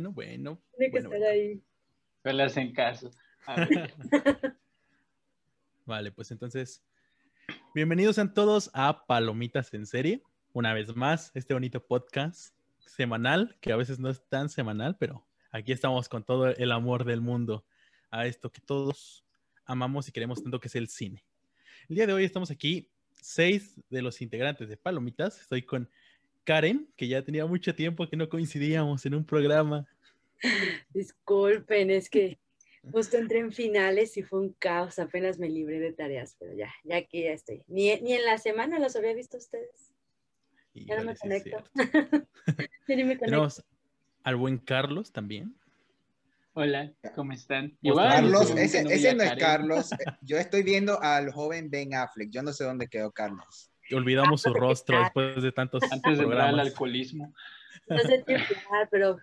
no. Tiene que bueno, estar bueno. ahí. No le hacen caso. A ver, Vale, pues entonces, bienvenidos sean todos a Palomitas en Serie. Una vez más, este bonito podcast semanal, que a veces no es tan semanal, pero aquí estamos con todo el amor del mundo a esto que todos amamos y queremos tanto que es el cine. El día de hoy estamos aquí, seis de los integrantes de Palomitas. Estoy con Karen, que ya tenía mucho tiempo que no coincidíamos en un programa. Disculpen, es que justo entré en finales y fue un caos. Apenas me libré de tareas, pero ya, ya aquí ya estoy. Ni, ni en la semana los había visto ustedes. Y Ya no me conecto. Ya ni me conecto. Tenemos al buen Carlos también. Hola, ¿cómo están? Carlos, ese, no es Karen. Carlos. eh, Yo estoy viendo al joven Ben Affleck. Yo no sé dónde quedó Carlos. Olvidamos su rostro después de tantos Antes de entrar al alcoholismo. No sé triunfar, pero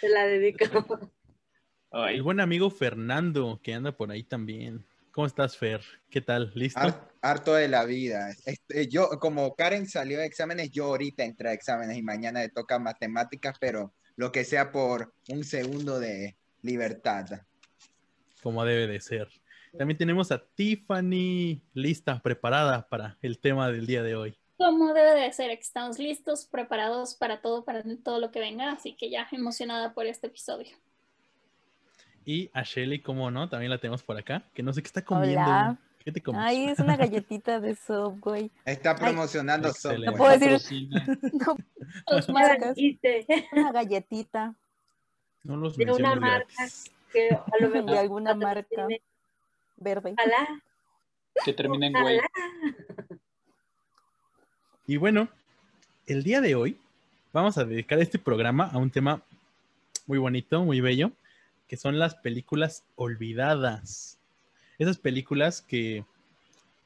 te la dedico. Ay, El buen amigo Fernando, que anda por ahí también. ¿Cómo estás, Fer? ¿Qué tal? ¿Listo? Har- harto de la vida. Este, yo, como Karen salió de exámenes, yo ahorita entré a exámenes y mañana le toca matemáticas, pero lo que sea por un segundo de libertad. Como debe de ser. También tenemos a Tiffany lista, preparada para el tema del día de hoy. Como debe de ser, estamos listos, preparados para todo, para todo lo que venga, así que ya emocionada por este episodio. Y a Shelly, ¿cómo no? También la tenemos por acá, que no sé qué está comiendo. Hola. ¿Qué te comes? Ay, es una galletita de Subway. Está promocionando excelente. software. puedo decir-. No, Los una galletita no los de una marca que a lo mejor de alguna marca patrocine. Verde. Ojalá, Que termina en güey. Y bueno, el día de hoy vamos a dedicar este programa a un tema muy bonito, muy bello, que son las películas olvidadas. Esas películas que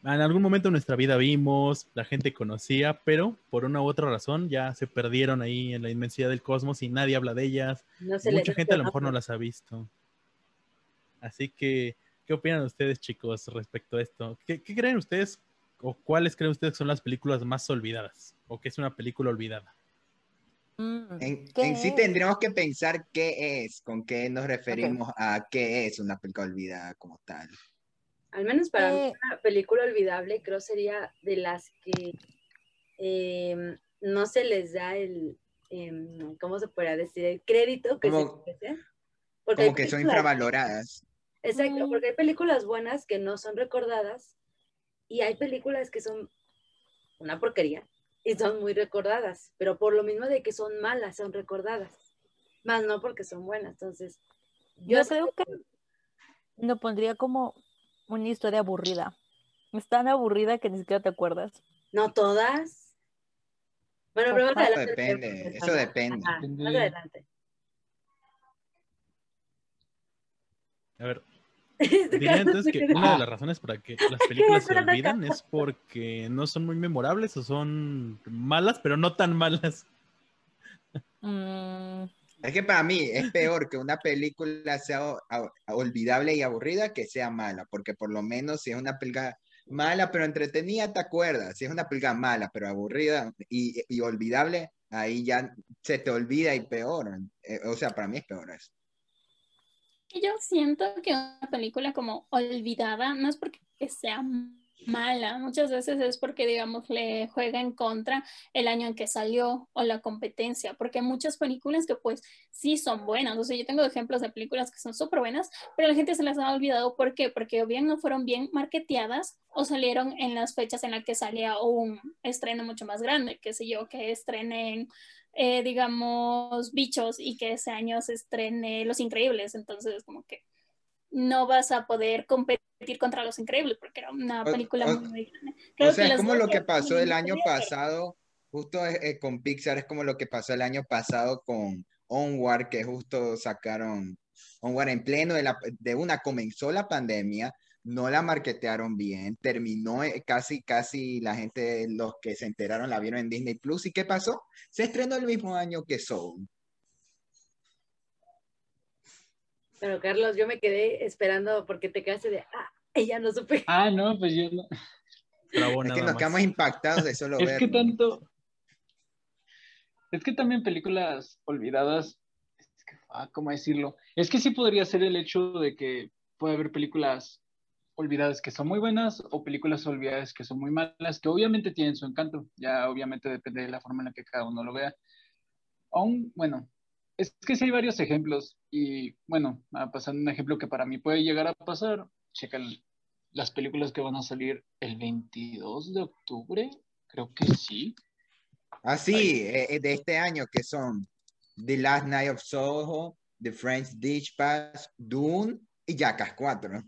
en algún momento de nuestra vida vimos, la gente conocía, pero por una u otra razón ya se perdieron ahí en la inmensidad del cosmos y nadie habla de ellas. No Mucha gente a lo mejor no las ha visto. Así que, ¿qué opinan ustedes, chicos, respecto a esto? ¿Qué, qué creen ustedes o cuáles creen ustedes que son las películas más olvidadas? ¿O qué es una película olvidada? Mm, En, ¿qué en sí es? tendríamos que pensar qué es, con qué nos referimos a qué es una película olvidada como tal. Al menos para mí, Eh, una película olvidable creo sería de las que em, no se les da el, em, ¿cómo se podría decir? El crédito que Como- se merece. Porque hay Como que son infravaloradas. Exacto, Mm. porque hay películas buenas que no son recordadas y hay películas que son una porquería y son muy recordadas, pero por lo mismo de que son malas, son recordadas, más no porque son buenas. Entonces, Yo yo creo que lo pondría como una historia aburrida. Es tan aburrida que ni siquiera te acuerdas. no todas. Bueno, pero más adelante. Depende, eso depende. Ajá, más adelante. A ver, diría entonces que una de las razones para que las películas se olvidan es porque no son muy memorables o son malas, pero no tan malas. Mm, Es que para mí es peor que una película sea olvidable y aburrida que sea mala, porque por lo menos si es una película mala pero entretenida, te acuerdas. Si es una película mala pero aburrida y, y olvidable, ahí ya se te olvida y peor. Eh, o sea, para mí es peor eso. Yo siento que una película como olvidada no es porque sea mala, muchas veces es porque, digamos, le juega en contra el año en que salió o la competencia, porque hay muchas películas que pues sí son buenas, o sea, yo tengo ejemplos de películas que son súper buenas, pero la gente se las ha olvidado, ¿por qué? Porque o bien no fueron bien marketeadas o salieron en las fechas en las que salía un estreno mucho más grande, qué sé yo, que estrenen eh, digamos, bichos y que ese año se estrene Los Increíbles. Entonces, como que no vas a poder competir contra Los Increíbles porque era una película o- muy, muy grande. O sea, es como lo que pasó el año pasado, justo eh, eh, con Pixar, es como lo que pasó el año pasado con Onward, que justo sacaron Onward en pleno de, la, de una, comenzó la pandemia, no la marketearon bien, terminó eh, casi, casi la gente, los que se enteraron la vieron en Disney Plus, ¿y qué pasó? Se estrenó el mismo año que Soul. Pero Carlos, yo me quedé esperando porque te quedaste de, ah, ya no supe. Ah, no, pues yo no. Bravo, Es que nos más. quedamos impactados de solo Es que verlo. tanto. Es que también películas olvidadas, es que, ah, ¿cómo decirlo? Es que sí podría ser el hecho de que puede haber películas olvidadas que son muy buenas o películas olvidadas que son muy malas, que obviamente tienen su encanto, ya obviamente depende de la forma en la que cada uno lo vea. Aún, bueno, es que sí hay varios ejemplos y bueno, pasando un ejemplo que para mí puede llegar a pasar, checan las películas que van a salir el 22 de octubre, creo que sí. Ah, sí, eh, de este año que son The Last Night of Soho, The French Dispatch, Dune y Jackass 4.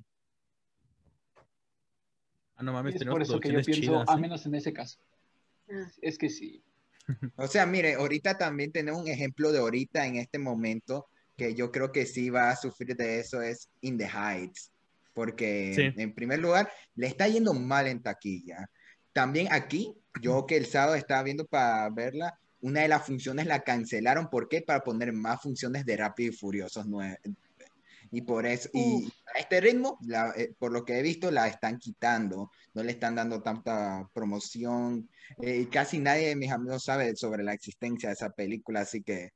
Ah, no mames, es tenemos por eso que yo pienso, chidas, a ¿eh? menos en ese caso. Ah. Es que sí. O sea, mire, ahorita también tenemos un ejemplo de ahorita en este momento que yo creo que sí va a sufrir de eso es In the Heights, porque Sí. en primer lugar le está yendo mal en taquilla. También aquí, yo que el sábado estaba viendo para verla, una de las funciones la cancelaron, ¿por qué? Para poner más funciones de Rápido y Furiosos 9. Y por eso, y a este ritmo, eh, por lo que he visto, la están quitando, no le están dando tanta promoción, eh, y casi nadie de mis amigos sabe sobre la existencia de esa película, así que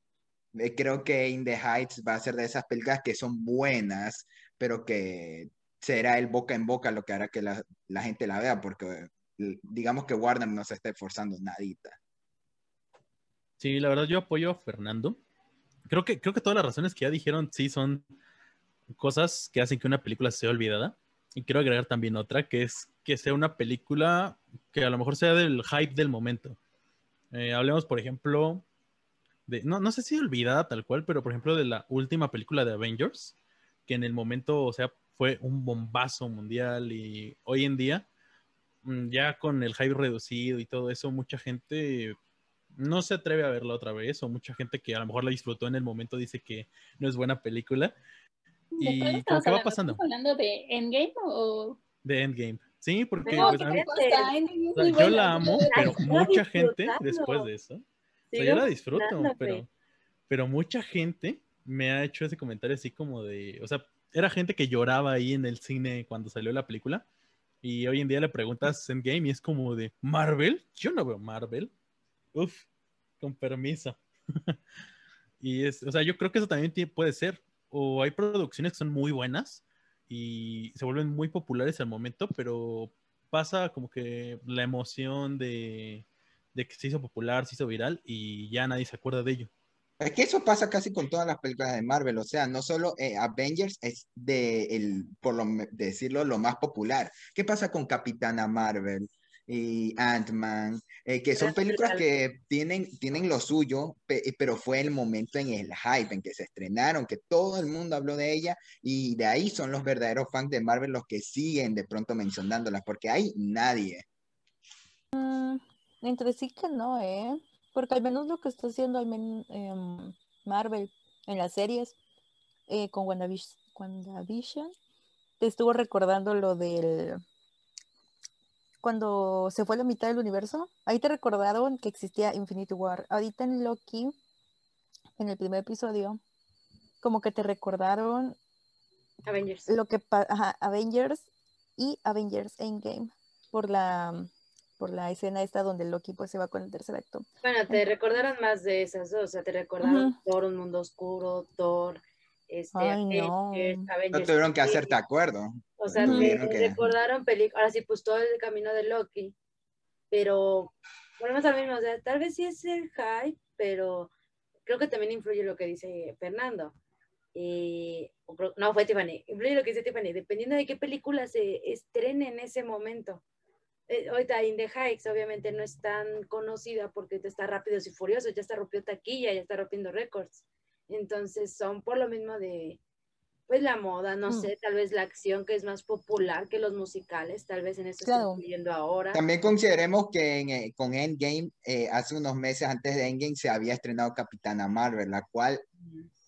eh, creo que In the Heights va a ser de esas películas que son buenas, pero que será el boca en boca lo que hará que la, gente la vea, porque digamos que Warner no se está esforzando nadita. Sí, la verdad yo apoyo a Fernando. Creo que, creo que todas las razones que ya dijeron sí son cosas que hacen que una película sea olvidada. Y quiero agregar también otra, que es que sea una película que a lo mejor sea del hype del momento. Eh, hablemos, por ejemplo, de, no, no sé si olvidada tal cual, pero por ejemplo de la última película de Avengers, que en el momento, o sea, fue un bombazo mundial y hoy en día, mm, ya con el hype reducido y todo eso, mucha gente no se atreve a verla otra vez, o mucha gente que a lo mejor la disfrutó en el momento dice que no es buena película. ¿De cuál Y estamos que va pasando ¿Estamos hablando de Endgame o...? de Endgame. Sí, porque No, pues, a mí- ¿qué o sea, yo la amo, pero- mucha gente después de eso, o sea, yo la disfruto, pero, pero mucha gente me ha hecho ese comentario así como de, o sea, era gente que lloraba ahí en el cine cuando salió la película. Y hoy en día le preguntas Endgame y es como de Marvel. Yo no veo Marvel. Uf, con permiso. y es, o sea, yo creo que eso también puede ser. O hay producciones que son muy buenas y se vuelven muy populares al momento, pero pasa como que la emoción de, de que se hizo popular, se hizo viral y ya nadie se acuerda de ello. Es que eso pasa casi con todas las películas de Marvel, o sea, no solo eh, Avengers es de, el, por lo, decirlo, lo más popular. ¿Qué pasa con Capitana Marvel y Ant-Man? Eh, que son películas que tienen, tienen lo suyo, pe- pero fue el momento en el hype, en que se estrenaron, que todo el mundo habló de ella, y de ahí son los verdaderos fans de Marvel los que siguen de pronto mencionándolas, porque hay nadie. Entre sí que no, ¿eh? Porque al menos lo que está haciendo al men- em, Marvel en las series eh, con WandaVision, te estuvo recordando lo del... Cuando se fue la mitad del universo, ahí te recordaron que existía Infinity War. Ahorita en Loki, en el primer episodio, como que te recordaron Avengers. lo que ajá, Avengers y Avengers Endgame por la por la escena esta donde Loki pues se va con el tercer acto. Bueno, te recordaron más de esas dos, o sea, te recordaron. Thor, Un Mundo Oscuro, Thor, este, Ay, no. Avengers, No Avengers tuvieron que hacerte acuerdo. O sea, te recordaron películas, ahora sí, pues todo el camino de Loki, pero volvemos al mismo, o sea, tal vez sí es el hype, pero creo que también influye lo que dice Fernando. No, fue Tiffany, influye lo que dice Tiffany, dependiendo de qué película se estrene en ese momento. Eh, ahorita In the Heights obviamente no es tan conocida porque está Rápidos y Furiosos, ya está rompió taquilla, ya está rompiendo récords. Entonces son por lo mismo de, pues la moda, no Mm. sé, tal vez la acción que es más popular que los musicales, tal vez en eso Claro. estoy viendo ahora. También consideremos que en, eh, con Endgame, eh, hace unos meses antes de Endgame, se había estrenado Capitana Marvel, la cual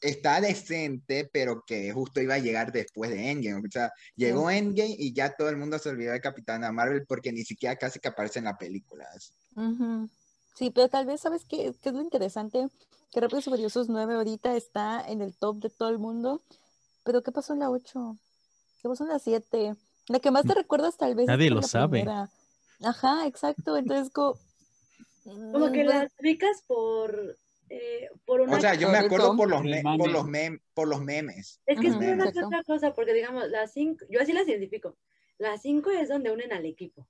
está decente, pero que justo iba a llegar después de Endgame. O sea, llegó Endgame y ya todo el mundo se olvidó de Capitana Marvel porque ni siquiera casi que aparece en la película. Sí, pero tal vez, ¿sabes qué, qué es lo interesante? Que Rápidos y Furiosos 9 ahorita está en el top de todo el mundo, pero ¿qué pasó en la 8? ¿Qué pasó en la 7? La que más te recuerdas tal vez es Nadie lo la sabe. primera. Ajá, exacto, entonces como... Como mm, que pues, las ubicas por eh, por una... O sea, yo me acuerdo por los, por los, mem- por los memes. es que es por una que otra cosa, porque digamos, las cinco, yo así las identifico. Las cinco es donde unen al equipo.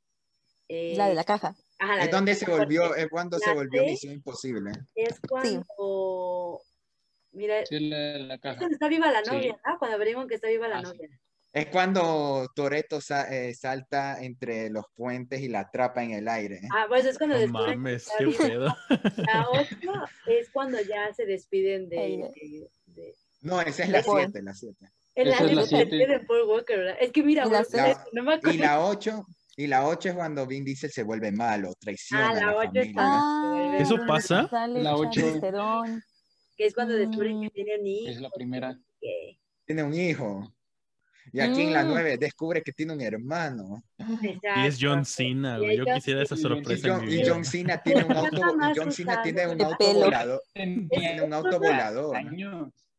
Eh, La de la caja. ajá, la Es donde se volvió, es cuando se volvió Misión Imposible. Es cuando... Mira, sí, la, la caja. está viva la novia, sí. ¿no? Cuando averiguan que está viva la ah, novia. Sí. Es cuando Toreto sa eh, salta entre los puentes y la atrapa en el aire. ¿eh? Ah, pues es cuando oh, mames, qué pedo. La otra es cuando ya se despiden de. de, de... No, esa es la 7, la 7. En la 7 Paul Walker, ¿verdad? Es que mira, la, la, no me acuerdo. Y la 8, y la 8 es cuando Vin Diesel se vuelve malo, traiciona. Ah, la 8 está. Eso pasa. La 8 que es cuando descubren que Mm. tiene un hijo. Es la primera. que- Tiene un hijo. Y aquí en la Mm. 9 descubre que tiene un hermano. Y es. John Cena, güey. Yo quisiera esa Y sorpresa en y. John Cena tiene un auto, y John Cena tiene un auto pelo. Tiene un auto volador.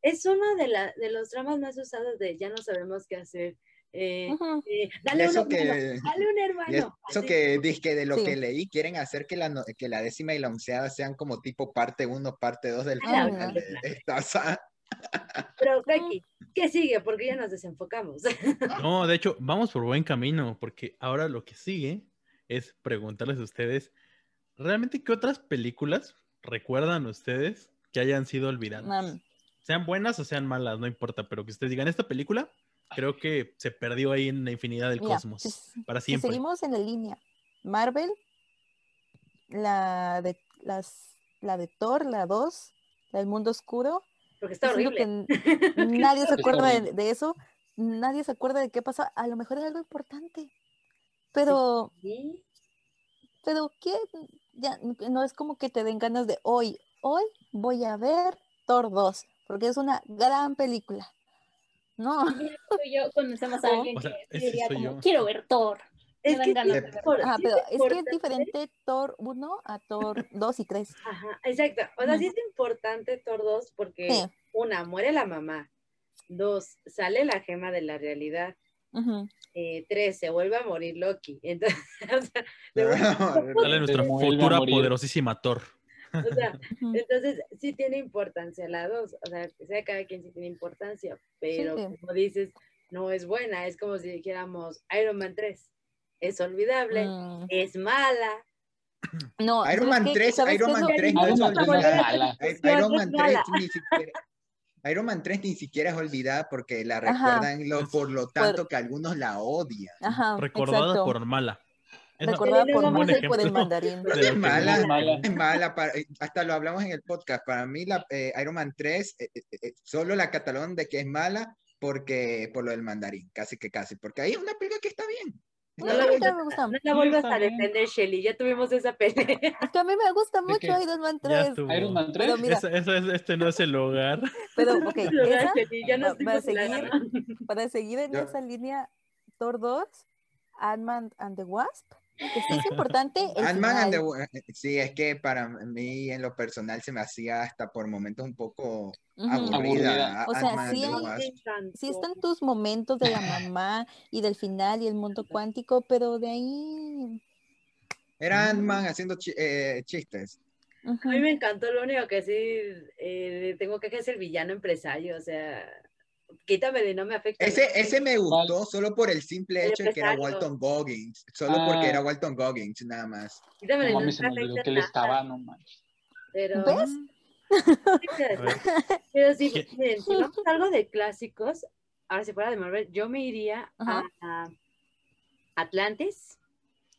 Es uno de, la, de los dramas más usados de ya no sabemos qué hacer. Eh, eh, dale un eso hermano, que, dale un hermano. eso Así. que dizque de lo Sí. que leí, quieren hacer que la, que la décima y la onceava sean como tipo parte 1, parte 2 del Ah, final de, de esta saga. Pero, Becky, ¿qué sigue? Porque ya nos desenfocamos. No, de hecho, vamos por buen camino, porque ahora lo que sigue es preguntarles a ustedes, ¿realmente qué otras películas recuerdan ustedes que hayan sido olvidadas? Sean buenas o sean malas, no importa, pero que ustedes digan, esta película creo que se perdió ahí en la infinidad del mira, cosmos, si- para si siempre. seguimos en la línea, Marvel, la de las la de Thor, la 2, la del mundo oscuro. Porque está horrible. que nadie se acuerda de, eso, nadie se acuerda de qué pasó. A lo mejor era algo importante, pero Sí. pero ¿qué? Ya, no es como que te den ganas de hoy, hoy voy a ver Thor 2, porque es una gran película. No, Mira, tú y yo conocemos a O- alguien O sea, que diría como, yo. quiero ver Thor. Es que ganas de por- Ajá, pero es que es diferente Thor 1 a Thor 2 y 3. Ajá, exacto. O sea, sí es importante Thor 2 porque Sí. una, muere la mamá. Dos, sale la gema de la realidad. Ujú. Eh, tres, se vuelve a morir Loki. Entonces, o sea, de Sale nuestra futura poderosísima Thor. O sea, entonces sí tiene importancia la dos. O sea, que sea cada quien sí tiene importancia, pero Sí. como dices, no es buena. Es como si dijéramos Iron Man 3. Es olvidable, Mm, es mala. No, Iron ¿sabes Man qué? 3, ¿Sabes Iron Man lo- 3 no es Iron Man 3 no es olvidada. mala. I- Es Iron Man 3 mala. ni siquiera, Iron Man 3 ni siquiera es olvidada porque la recuerdan lo- por lo tanto que algunos la odian. Ajá, Recordada exacto. por mala. Esa- Recordada por no y por el ejemplo mandarín. Es mala, no- mala. es mala. para- eh, hasta lo hablamos en el podcast. Para mí, la, eh, Iron Man 3, eh, eh, eh, solo la catalón de que es mala porque por lo del mandarín, casi que casi. Porque ahí es una película que está bien. No, No la a mí vuelvas me gusta. No la vuelvas a defender, Shelly. Ya tuvimos esa pelea. Es que a mí me gusta ¿De mucho? Iron Man Ya 3. estuvo. Iron Man 3. Pero mira, Esa- esa es- este no es el lugar. pero ok, esa, Shelly, ya va- para seguir, para seguir en Yo- esa línea, Thor 2, Ant-Man and the Wasp, que sí es importante Ant-Man and the final. Wa- eh, sí, es que para mí en lo personal se me hacía hasta por momentos un poco aburrida. Aburrida. O sea, sí hay- están tus momentos de la mamá y del final y el mundo cuántico, pero de ahí... Era Ant-Man haciendo eh, chistes. ujú. A mí me encantó, lo único que sí eh, tengo que es el villano empresario, o sea, quítame de no me afecta. Ese, ese me gustó solo por el simple hecho de que era. Walton Goggins. Solo porque Ah. era Walton Goggins, nada más. Quítame de No no mames, me afecta que él estaba, no manches. Pero, ¿Ves? A ver, pero miren, si vamos a algo de clásicos, ahora si fuera de Marvel, yo me iría a, Ajá. a Atlantis.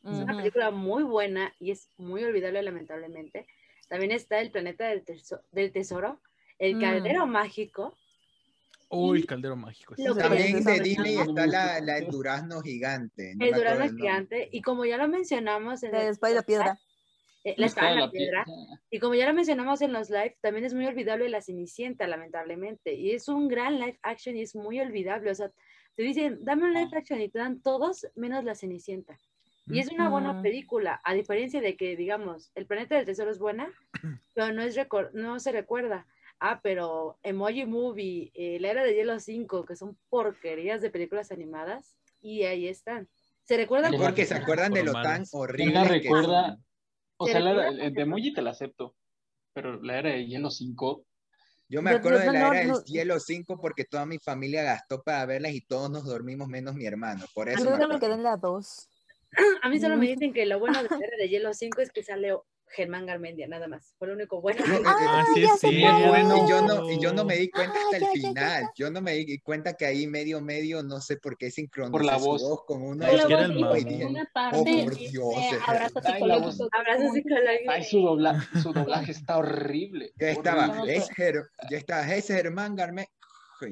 Es una película muy buena y es muy olvidable, lamentablemente. También está El Planeta del, Teso- del Tesoro, El Mm. Caldero Mágico. Uy, el caldero mágico. También de Disney está la, la El Durazno Gigante. no El Durazno el. Gigante. Y como ya lo mencionamos en La el espada y la piedra. eh, la espada y la pie- piedra. Y como ya lo mencionamos en los live, también es muy olvidable La Cenicienta, lamentablemente. Y es un gran live action y es muy olvidable. O sea, te dicen, dame un live action y te dan todos menos La Cenicienta. Y es una buena película, a diferencia de que, digamos, El Planeta del Tesoro es buena, pero no, es recor- no se recuerda. Ah, pero Emoji Movie, eh, La Era de Hielo 5, que son porquerías de películas animadas, y ahí están. ¿Se recuerdan? Por- Porque se acuerdan de lo tan malas. ¿Quién horrible la que recuerda? son. O ¿Se sea, la, el de emoji te la acepto. pero la era de Hielo 5, Yo me Yo- acuerdo yo de la no- era del no- Hielo 5 porque toda mi familia gastó para verlas y todos nos dormimos menos mi hermano. Por eso Creo me que me quedé en la 2. A mí solo me dicen que lo bueno de la era de Hielo 5 es que sale Germán Garmendia, nada más. Fue lo único bueno. No, Ah, sí, ya es Sí, es bueno. Y yo no, y yo no me di cuenta Ah, hasta el ya, ya, ya, final. ya. Yo no me di cuenta que ahí medio medio no sé por qué sincronizó Por la su voz. con uno Es de una Oh, parte por dice Dios, es- abrazo psicológico. Abrazo psicológico. ay, su, dobla, su doblaje está horrible. Yo No estaba, es Ger- yo estaba, ese Germán Garme, y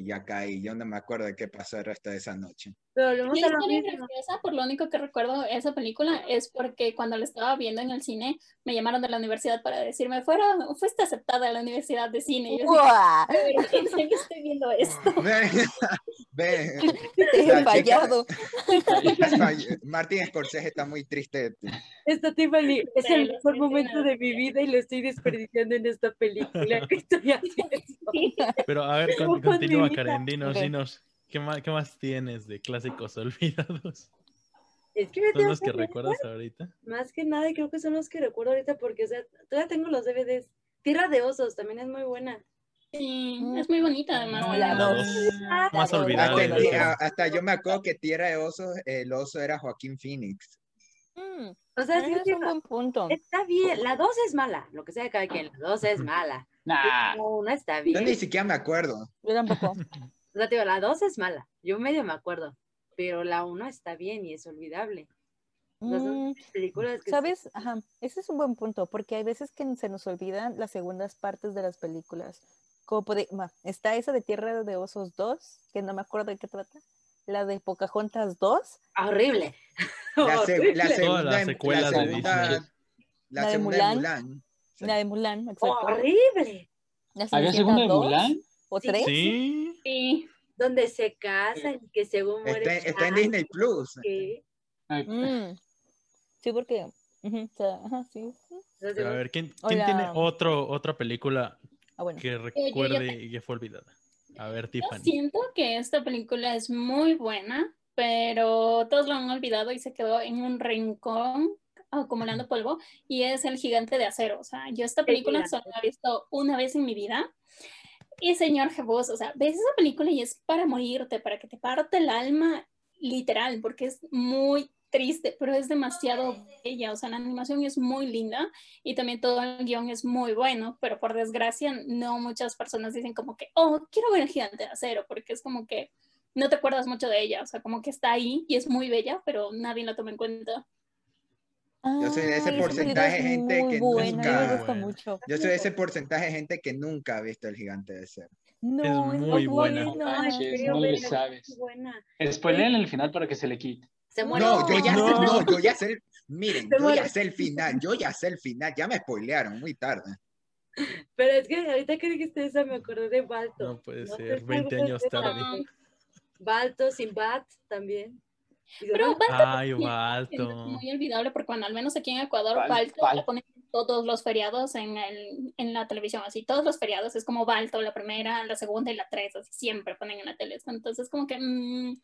ya caí, yo no me acuerdo de qué pasó el resto de esa noche. Pero lo historia mismo. graciosa, por lo único que recuerdo esa película es porque cuando la estaba viendo en el cine, me llamaron de la universidad para decirme, fuera, fuiste aceptada a la universidad de cine. Y yo así, ¡Guau! "Pero, ¿en serio estoy viendo esto? Ve, ve, Te he fallado. Martín Scorsese está muy triste de ti. Esta Tiffany es el mejor momento de mi vida y lo estoy desperdiciando en esta película que estoy haciendo. Pero a ver, con- Karen. Dinos, dinos. ¿Qué más, ¿Qué más tienes de clásicos olvidados? Es que me ¿Son los que ver, recuerdas ahorita? Más que nada, y creo que son los que recuerdo ahorita porque, o sea, todavía tengo los DVDs. Tierra de Osos también es muy buena. Sí, es muy bonita además. No, la la dos. dos. Ah, Más La olvidada hasta yo me acuerdo que Tierra de Osos, el oso era Joaquín Phoenix. Mm, O sea, sí, es un buen punto. está bien. La 2 es mala, lo que sea de cada quien. La 2 es mala. Nah, La 1 está Yo bien. ni siquiera me acuerdo. Yo tampoco. O sea, la 2 es mala. Yo medio me acuerdo. Pero la 1 está bien y es olvidable. Son Mm, películas que. ¿Sabes? Ajá, ese es un buen punto, porque hay veces que se nos olvidan las segundas partes de las películas. Como puede, ma, está esa de Tierra de Osos 2, que no me acuerdo de qué trata. La de Pocahontas 2. Ah, horrible. La, se- la segunda, en- secuelas la de segunda, Disney. la La de segunda de Mulan. Mulan. Sí. La de Mulan, exacto. Horrible. La ¿había segunda de 2, Mulan? ¿O Sí. 3? Sí. Sí, Donde se casan y que según muere. Está, está en Disney Plus. Ay, Mm. Sí, porque. ujú, o sea, ajá, sí. Pero a ver, ¿quién, quién tiene otro, otra película Ah, bueno. que yo recuerde y que fue olvidada? A ver, yo Tiffany. siento que esta película es muy buena, pero todos lo han olvidado y se quedó en un rincón acumulando polvo y es El Gigante de Acero. O sea, yo esta película solo la he visto una vez en mi vida. Y señor Jebus, o sea, ves esa película y es para morirte, para que te parte el alma literal, porque es muy triste, pero es demasiado bella, o sea, la animación es muy linda y también todo el guion es muy bueno, pero por desgracia no muchas personas dicen como que, oh, quiero ver el gigante de acero, porque es como que no te acuerdas mucho de ella, o sea, como que está ahí y es muy bella, pero nadie la toma en cuenta. Yo soy de ese Ay, porcentaje de es gente muy que buena, nunca- me gusta Bueno. mucho. Yo soy de ese porcentaje de gente que nunca ha visto El Gigante de Cero. No, es muy buena. No, manches, quiero no le sabes. es buena. Spoileen el final para que se le quite. Se muere. No, yo ya sé, No. no, yo ya sé, miren, Se yo muere. ya sé el final, yo ya sé el final, ya me spoilearon muy tarde. Pero es que ahorita que dijiste eso me acordé de Balto. No puede No ser, sé 20 si años tarde. Balto, sin Bat también. Pero Balto Ay, Balto. muy olvidable porque bueno, al menos aquí en Ecuador, Bal- Balto Bal- la ponen todos los feriados en, el, en la televisión, así, todos los feriados es como Balto, la primera, la segunda y la tres, así siempre ponen en la tele. Entonces como que mm,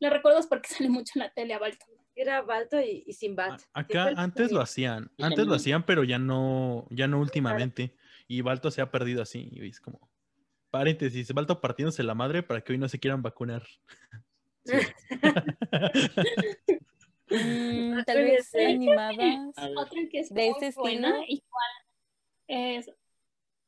lo recuerdo es porque sale mucho en la tele a Balto. era Balto y, y sin Bat. A- Acá antes lo hacían, antes lo hacían, pero ya no, ya no últimamente. Y Balto se ha perdido así. Y es como, paréntesis, Balto partiéndose la madre para que hoy no se quieran vacunar. Sí. Mm, tal vez animadas. Otra que es ¿De ese buena, estilo? igual es...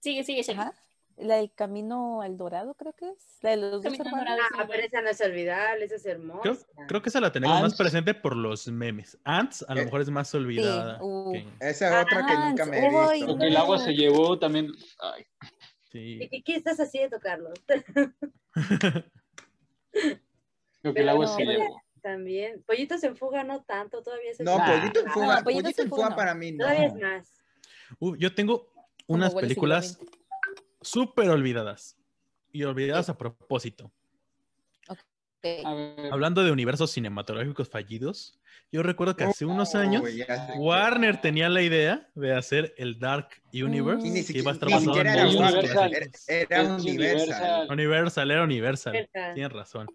Sigue, sigue, Shelly. Ajá. La del camino al dorado, creo que es. La de los dos Camino hermanos. Dorado. Ah, pero esa no es olvidable, esa es hermosa. Creo, creo que esa la tenemos más presente por los memes. Ants a lo Eh, mejor es más olvidada. uh. que- Esa es otra que Ah, nunca me he visto. Que el agua se llevó también. Ay, sí. ¿Y qué estás haciendo, Carlos? lo que el agua no, se llevó. También. Pollitos en fuga no tanto, todavía es No, Nah. Pollito en Fuga, No, Pollito Pollito en en Fuga no. para mí no. Todavía es más. Uh, yo tengo unas películas. Súper olvidadas. Y olvidadas a propósito. Hablando de universos cinematográficos fallidos, yo recuerdo que hace unos años. Warner tenía la idea de hacer el Dark Universe, Mm. Que iba a estar basado en era Universal. Era, Universal. Universal, era Universal. Tienes razón.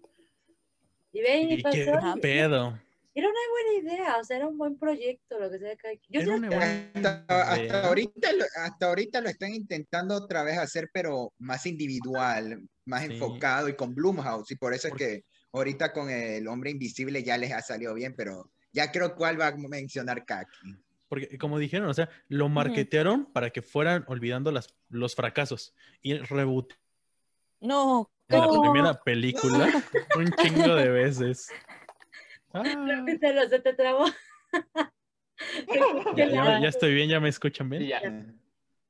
Y y ¿Y qué pedo? Era una buena idea, o sea, era un buen proyecto lo que sea quien. Yo Era una buena Hasta, hasta ahorita, lo- hasta ahorita lo están intentando otra vez hacer, pero más individual, más Sí. enfocado y con Blumhouse. Y por eso es que ahorita con el hombre invisible ya les ha salido bien, pero ya creo cuál va a mencionar Kaki. Porque, como dijeron, o sea, lo marketearon para que fueran olvidando las, los fracasos. Y reboot No, de la no. primera película un chingo de veces. Ah, Se lo se te trabó. ya, ya- ya estoy bien, ya me escuchan bien. Ya.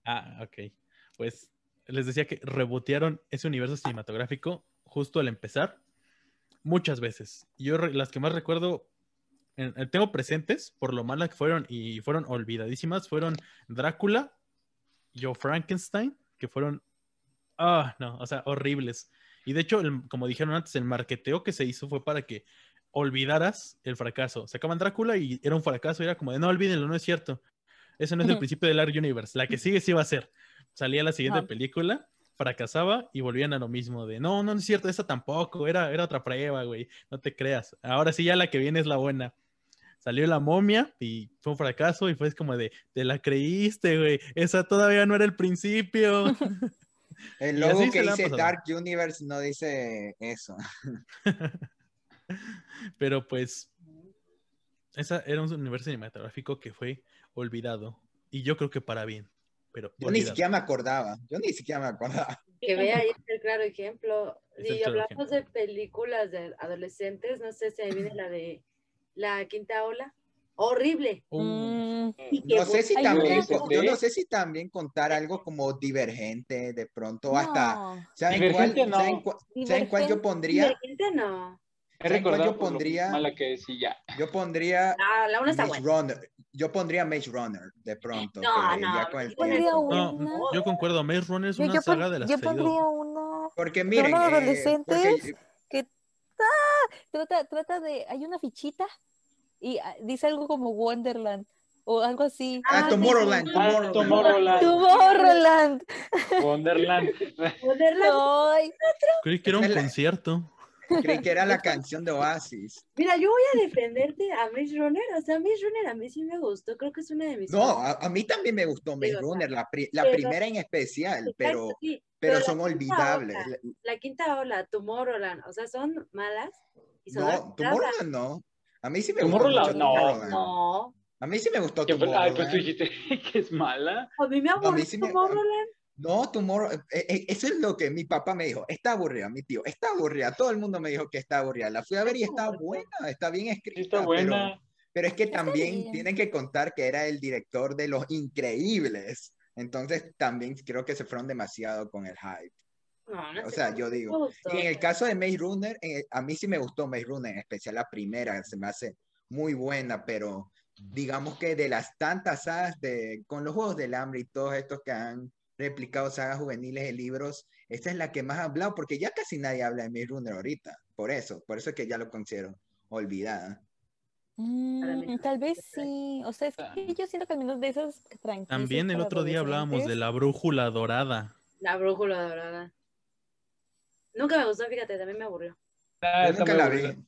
Ah, ok. Pues les decía que rebotearon ese universo cinematográfico justo al empezar muchas veces. Yo las que más recuerdo, en- tengo presentes por lo malas que fueron y fueron olvidadísimas, fueron Drácula, Yo Frankenstein, que fueron, ah, no, o sea, horribles. Y de hecho, el- como dijeron antes, el marketeo que se hizo fue para que olvidaras el fracaso. Sacaban Drácula y era un fracaso, y era como de, no olvídenlo, no es cierto. Ese no es el principio del Arc Universe. La que sigue sí va a ser. Salía la siguiente Ajá. película, fracasaba y volvían a lo mismo de, no, no, no es cierto, esa tampoco, era, era otra prueba, güey, no te creas. Ahora sí ya la que viene es la buena. Salió la momia y fue un fracaso y fue como de, te la creíste, güey, esa todavía no era el principio. El logo que dice. Dark Universe no dice eso. Pero pues, esa era un universo cinematográfico que fue olvidado y yo creo que para bien. Pero Yo ni olvidado. siquiera me acordaba. Yo ni siquiera me acordaba. Que vea ahí el claro ejemplo. Si claro hablamos de películas de adolescentes, no sé si ahí viene la de la quinta ola. Horrible. Uh, Mm, No sé si también, yo no sé si también contar algo como divergente de pronto, hasta, no. ¿saben cuál, Divergente no. ¿saben cuál, ¿saben cuál yo pondría? Divergente no. He ¿Saben cuál recordado yo pondría? mala que es y ya. Yo pondría Ah, la una está Maze buena. Runner. Yo pondría Maze Runner de pronto. No, no, ya con el yo pondría tiempo. una- no, yo concuerdo, Maze Runner es Yo, una yo, saga de las yo pondría uno Porque miren, eh, adolescentes porque- que ¡ah! trata, trata de, hay una fichita y ah, dice algo como Wonderland o algo así. ah, Ah, Tomorrowland, sí, Tomorrowland. Tomorrowland. Tomorrowland. Wonderland. Ay, Creí que era un concierto. Creí que era la canción de Oasis. Mira, yo voy a defenderte a Maze Runner. O sea, Maze Runner a mí sí me gustó. Creo que es una de mis. No, a, a mí también me gustó Maze Digo, Runner, la, pri- la pero- primera en especial, pero, sí, pero son olvidables. ola, La quinta ola, Tomorrowland. O sea, son malas. Y son No. Tomorrowland no. A mí sí me gustó Tomorrowland, mucho no. Tomorrowland. No. A mí sí me gustó fue- Ay, pues tú Tomorrowland. dijiste que es mala. A mí me aburrió sí me- Tomorrowland. No, Tomorrow, eh, eh, eso es lo que mi papá me dijo. Está aburrida, mi tío. Está aburrida. Todo el mundo me dijo que está aburrida. La fui a ver y está buena, está bien escrita. Sí, está pero- buena. Pero, es que también bien. tienen que contar que era el director de Los Increíbles. Entonces también creo que se fueron demasiado con el hype. No, no O sea, yo digo, en el caso de Maze Runner, eh, a mí sí me gustó Maze Runner, en especial la primera, se me hace muy buena, pero digamos que de las tantas sagas de, con los Juegos del Hambre y todos estos que han replicado sagas juveniles de libros, esta es la que más ha hablado, porque ya casi nadie habla de Maze Runner ahorita, por eso, por eso es que ya lo considero olvidada. mm, tal vez sí. O sea, es que yo siento que al menos de esas franquicias También el otro día hablábamos de la brújula dorada. La brújula dorada. Nunca me gustó, fíjate, también me aburrió. Ah, Yo nunca la vi.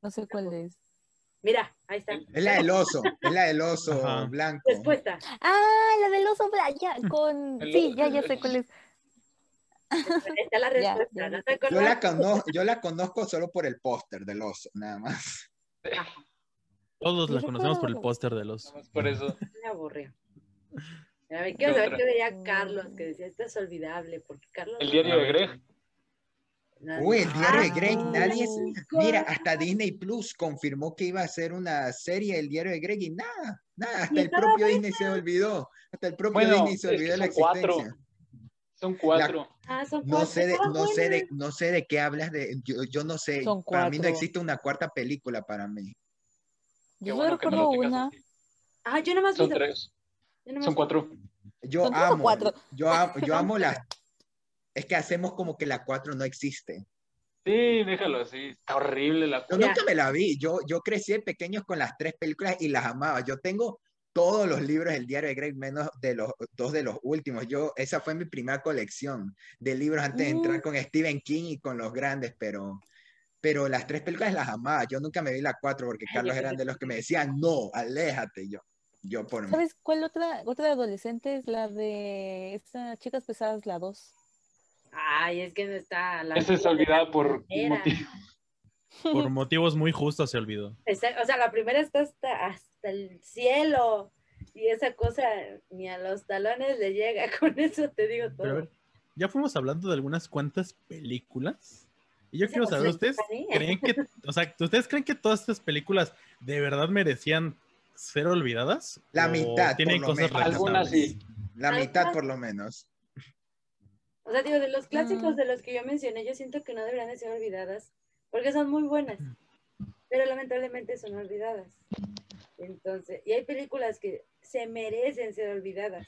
No sé cuál es. Mira, ahí está. Es la del oso, es la del oso Ajá. blanco. Respuesta. Ah, la del oso bla- ya, con... Sí, oso- ya, ya sé cuál es. Está la respuesta. ya, ¿No ya. te Yo la, conozco, yo la conozco solo por el póster del oso, nada más. Todos la conocemos por el póster de los. Nada más por eso. Me aburrió. A ver, quiero saber qué veía Carlos, que decía, esto es olvidable, porque Carlos... El diario de Greg. No- Uy, el diario de Ah, Greg, nadie, sí. mira, hasta Disney Plus confirmó que iba a hacer una serie del diario de Greg y nada, nada, hasta el propio Disney se olvidó, hasta el propio Bueno, Disney se es que olvidó de la son cuatro. existencia. Son cuatro. Ah, son No cuatro, sé, de, no sé de, no sé de qué hablas de, yo, yo no sé, Son para mí no existe una cuarta película para mí. Yo solo bueno no recuerdo una. Ah, yo nada más Son tres. Yo nomás Son vi cuatro. Yo ¿Son tres o amo, cuatro? yo amo, yo amo las, es que hacemos como que la cuatro no existe. Sí, déjalo así. Está horrible la Yo Ya. nunca me la vi. Yo, yo crecí de pequeños con las tres películas y las amaba. Yo tengo todos los libros del diario de Greg, menos de los dos de los últimos. Yo, esa fue mi primera colección de libros antes de Mm. entrar con Stephen King y con los grandes, pero pero las tres películas las amaba. Yo nunca me vi la cuatro porque Carlos yo eran de los que me decían, no, aléjate. Yo, yo por mí. ¿Sabes cuál otra, otra de adolescente es la de estas chicas pesadas, la 2? Ay, es que no está. La Esa es olvidada por Era. motivo. Por motivos muy justos se olvidó. O sea, la primera está hasta, hasta el cielo. Y esa cosa ni a los talones le llega. Con eso te digo todo. Pero a ver, ya fuimos hablando de algunas cuantas películas. Y yo quiero saber, ¿ustedes creen que, o sea, ¿ustedes creen que todas estas películas de verdad merecían ser olvidadas? La ¿O mitad, tienen por lo cosas menos. Algunas sí. La mitad por lo menos. O sea, digo, de los clásicos de los que yo mencioné, yo siento que no deberían de ser olvidadas. Porque son muy buenas. Pero lamentablemente son olvidadas. Entonces, y hay películas que se merecen ser olvidadas.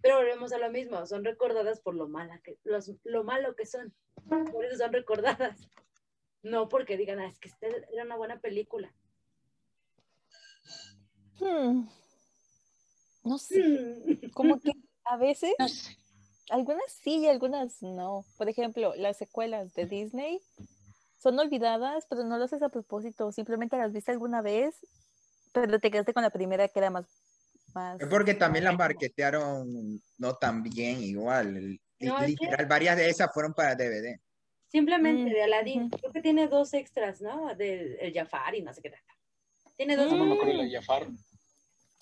Pero volvemos a lo mismo, son recordadas por lo, mala que, los, lo malo que son. Por eso son recordadas. No porque digan, "Ah, es que esta era una buena película. Hmm. No sé, como que a veces, No sé. Algunas sí y algunas no. Por ejemplo, las secuelas de Disney son olvidadas, pero no lo haces a propósito, simplemente las viste alguna vez, pero te quedaste con la primera que era más... más Es porque también las marketearon no tan bien igual. No, que- varias de esas fueron para DVD. Simplemente Mm, de Aladdin, ujú. creo que tiene dos extras, ¿no? Del el Jafar y no sé qué tal. Tiene dos. No me acuerdo Mm. de Jafar.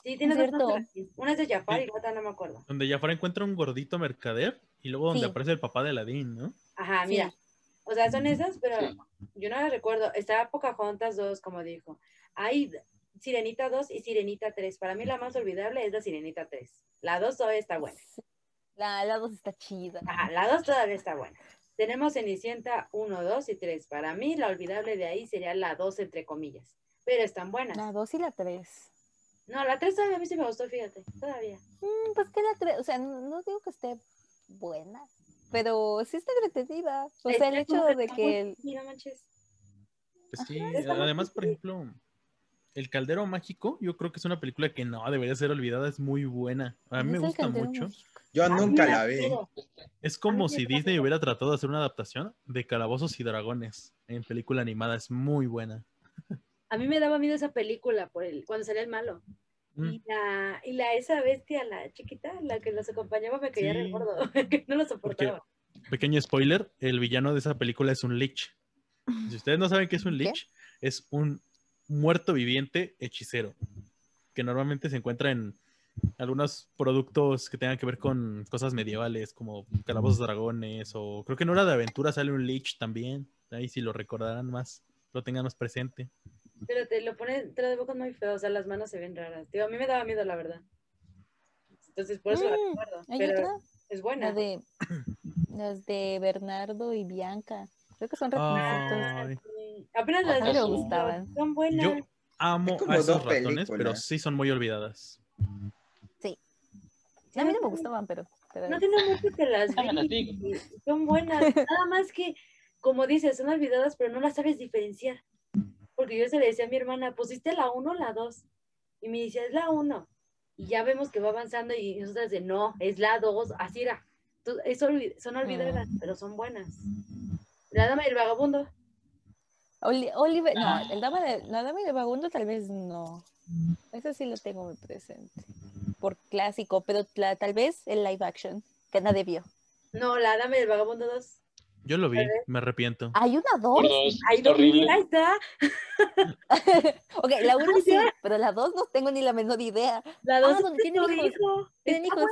Sí, tiene dos. Una es de Jafar y Sí. la otra no me acuerdo. Donde Jafar encuentra un gordito mercader y luego donde Sí. aparece el papá de Aladín, ¿no? Ajá, Sí. mira. O sea, son esas, pero Sí. yo no las recuerdo. Está Pocahontas 2, como dijo. Hay Sirenita 2 y Sirenita 3. Para mí la más olvidable es la Sirenita 3. La 2 todavía está buena. La, la dos está chida. Ajá, la 2 todavía está buena. Tenemos Cenicienta 1, 2 y 3. Para mí la olvidable de ahí sería la 2, entre comillas. Pero están buenas. La dos y la tres. No, la 3 todavía a mí sí me gustó, fíjate. Todavía. Mm, pues que la tres, o sea, no, no digo que esté buena, pero sí está entretenida. O sea, el hecho de que... muy- el- sí, no manches. Pues sí, además, por ejemplo, El Caldero Mágico, yo creo que es una película que no debería ser olvidada, es muy buena. A mí me gusta mucho. Mágico. Yo Ah, nunca la vi. Es como si Disney hubiera tratado de hacer una adaptación de Calabozos y Dragones en película animada, es muy buena. A mí me daba miedo esa película por el, cuando salía el malo. Mm. Y la, y la esa bestia, la chiquita, la que los acompañaba, me caía Sí. re gordo, que no lo soportaba. Pequeño spoiler, el villano de esa película es un lich. Si ustedes no saben qué es un ¿Qué? lich, es un muerto viviente hechicero, que normalmente se encuentra en algunos productos que tengan que ver con cosas medievales, como calabozos dragones, o creo que en Hora de Aventura sale un lich también, ahí si lo recordarán más, lo tengan más presente. Pero te lo pone, te lo dibujan muy feo, o sea, las manos se ven raras. Digo, a mí me daba miedo, la verdad. Entonces, por eso la Mm, recuerdo. Hay Pero otra, es la buena. de, las de Bernardo y Bianca. Creo que son ratoncitos. Ay, Sí. Apenas A las mí me gustaban. Son buenas. yo amo a esos ratones, pero sí son muy olvidadas. A mí no me gustaban, pero... pero No tiene mucho que las Ah, las vi. Son buenas. Nada más que, como dices, son olvidadas, pero no las sabes diferenciar. Porque yo se le decía a mi hermana, ¿pusiste la 1 o la 2? Y me decía, es la 1. Y ya vemos que va avanzando y nosotras de, no, es la 2. Así era. Tú- es olvi- son olvidadas, pero son buenas. La dama y el vagabundo. Oli- Oliver, no, Ah. el dama de, la dama y el vagabundo tal vez no. Eso sí lo tengo muy presente. Por clásico, pero la- tal vez el live action, que nadie vio. No, la dama y el vagabundo 2. Yo lo vi, me arrepiento. ¿Hay una dos? Por dos. Ahí Está horrible. ahí está. ok, la uno Ay, sí, ya. pero la dos no tengo ni la menor idea. La 2 Ah, donde tienen su hijos. hijo. Tienen hijos.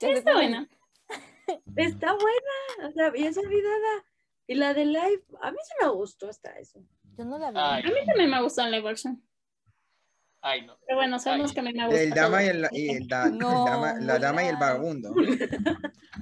Ya sé Está es. buena. Está buena, o sea, bien olvidada. Y la de Live, a mí sí me gustó hasta eso. Yo no la vi. Ay, A mí también me gustó la live action. Ay, no. Pero bueno, sabemos Ay. que a mí me gusta. El dama y el, y el da- el No, dama- la dama y el vagabundo.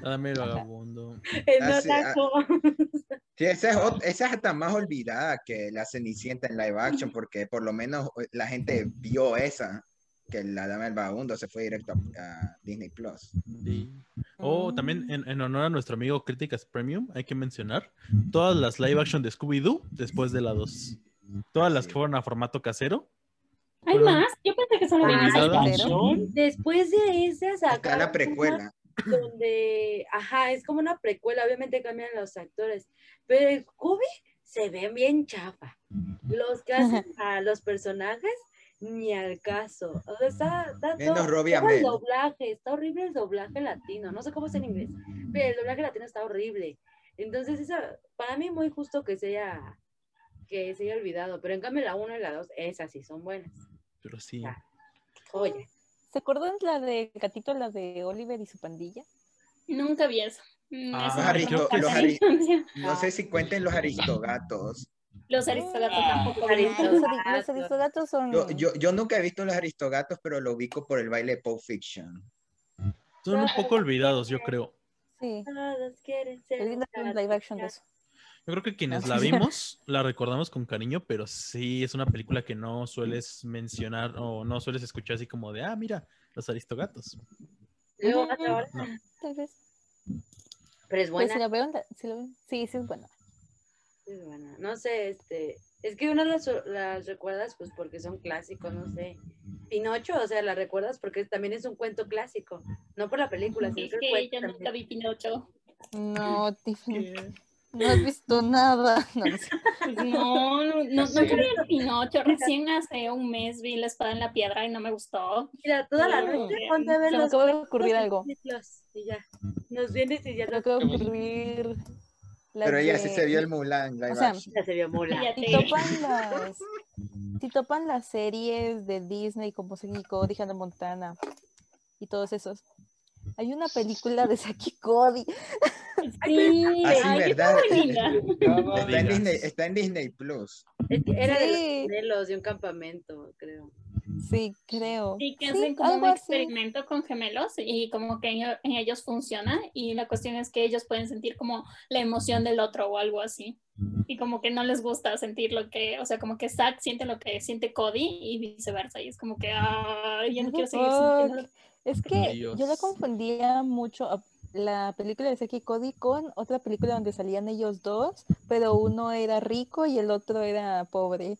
Dame el vagabundo. El Ah, sí, ah. Sí, esa es, esa es hasta más olvidada que la Cenicienta en live action, porque por lo menos eh, la gente vio esa, que la dama del vagabundo se fue directo a, a Disney Plus. Sí. O también en, en honor a nuestro amigo Críticas Premium, hay que mencionar todas las live action de Scooby-Doo después de la 2. Todas las que fueron a formato casero. ¿Hay más? Yo pensé que solo había una. Después de esa sacaron la precuela. donde, ajá, es como una precuela, obviamente cambian los actores, pero el Scooby se ven bien chafa. Los que hacen a los personajes, ni al caso. O sea, está, está Menos todo- el doblaje, está horrible el doblaje latino. No sé cómo es en inglés, pero el doblaje latino está horrible. Entonces, esa, para mí muy justo que se haya, que se haya olvidado. Pero en cambio la 1 y la 2, esas sí son buenas. Pero sí. Ah. Oye, ¿Se acuerdan la de gatito, la de Oliver y su pandilla? Nunca vi eso. Mm, Ah, eso no aristo- tocó los no sé si cuenten los aristogatos. Los aristogatos tampoco vi. Aristogatos. Ah, los, ari- los aristogatos son... Yo, yo, yo nunca he visto los aristogatos, pero lo ubico por el baile de Pulp Fiction. Son un poco olvidados, yo creo. Sí. todos quieren ser. Live action de eso. Yo creo que quienes la sí. vimos la recordamos con cariño, pero sí es una película que no sueles mencionar o no sueles escuchar así como de, ah, mira, los aristogatos. Luego, ahora, No. Tal vez. Pero es Pues buena. si la veo, la- si la veo- sí, sí es buena. es buena. No sé, este. Es que uno las, las recuerdas pues porque son clásicos, no sé. Pinocho, o sea, la recuerdas porque también es un cuento clásico. No por la película, sino Es que yo nunca vi Pinocho. No, Tiffany, no has visto nada. No, no sé. No, no, no, Sí. vi el Pinocho. Recién hace un mes vi La espada en la piedra y no me gustó. Mira, toda la No, noche ponte a ver Se me los acaba de ocurrir algo. Y ya. Nos vienes y ya lo acaba de ocurrir. la Pero ella sí de- se vio el Mulan live O sea, ya se vio. Cállate. Si topan las, si topan las series de Disney como Saki Cody, Hannah Montana y todos esos. Hay una película de Saki Cody. Sí, Ah, sí, ay, ¿verdad? qué bonita. Está en. Disney, está en Disney Plus. Era de Sí. los gemelos de un campamento, creo. Sí, creo. Sí, que Sí, hacen como un así. experimento con gemelos y como que en, en ellos funciona y la cuestión es que ellos pueden sentir como la emoción del otro o algo así. Y como que no les gusta sentir lo que, o sea, como que Zack siente lo que siente Cody y viceversa. Y es como que, ay, yo no What quiero seguir sintiéndolo. fuck? Es que Dios. yo la confundía mucho la película de Saki Cody con otra película donde salían ellos dos, pero uno era rico y el otro era pobre.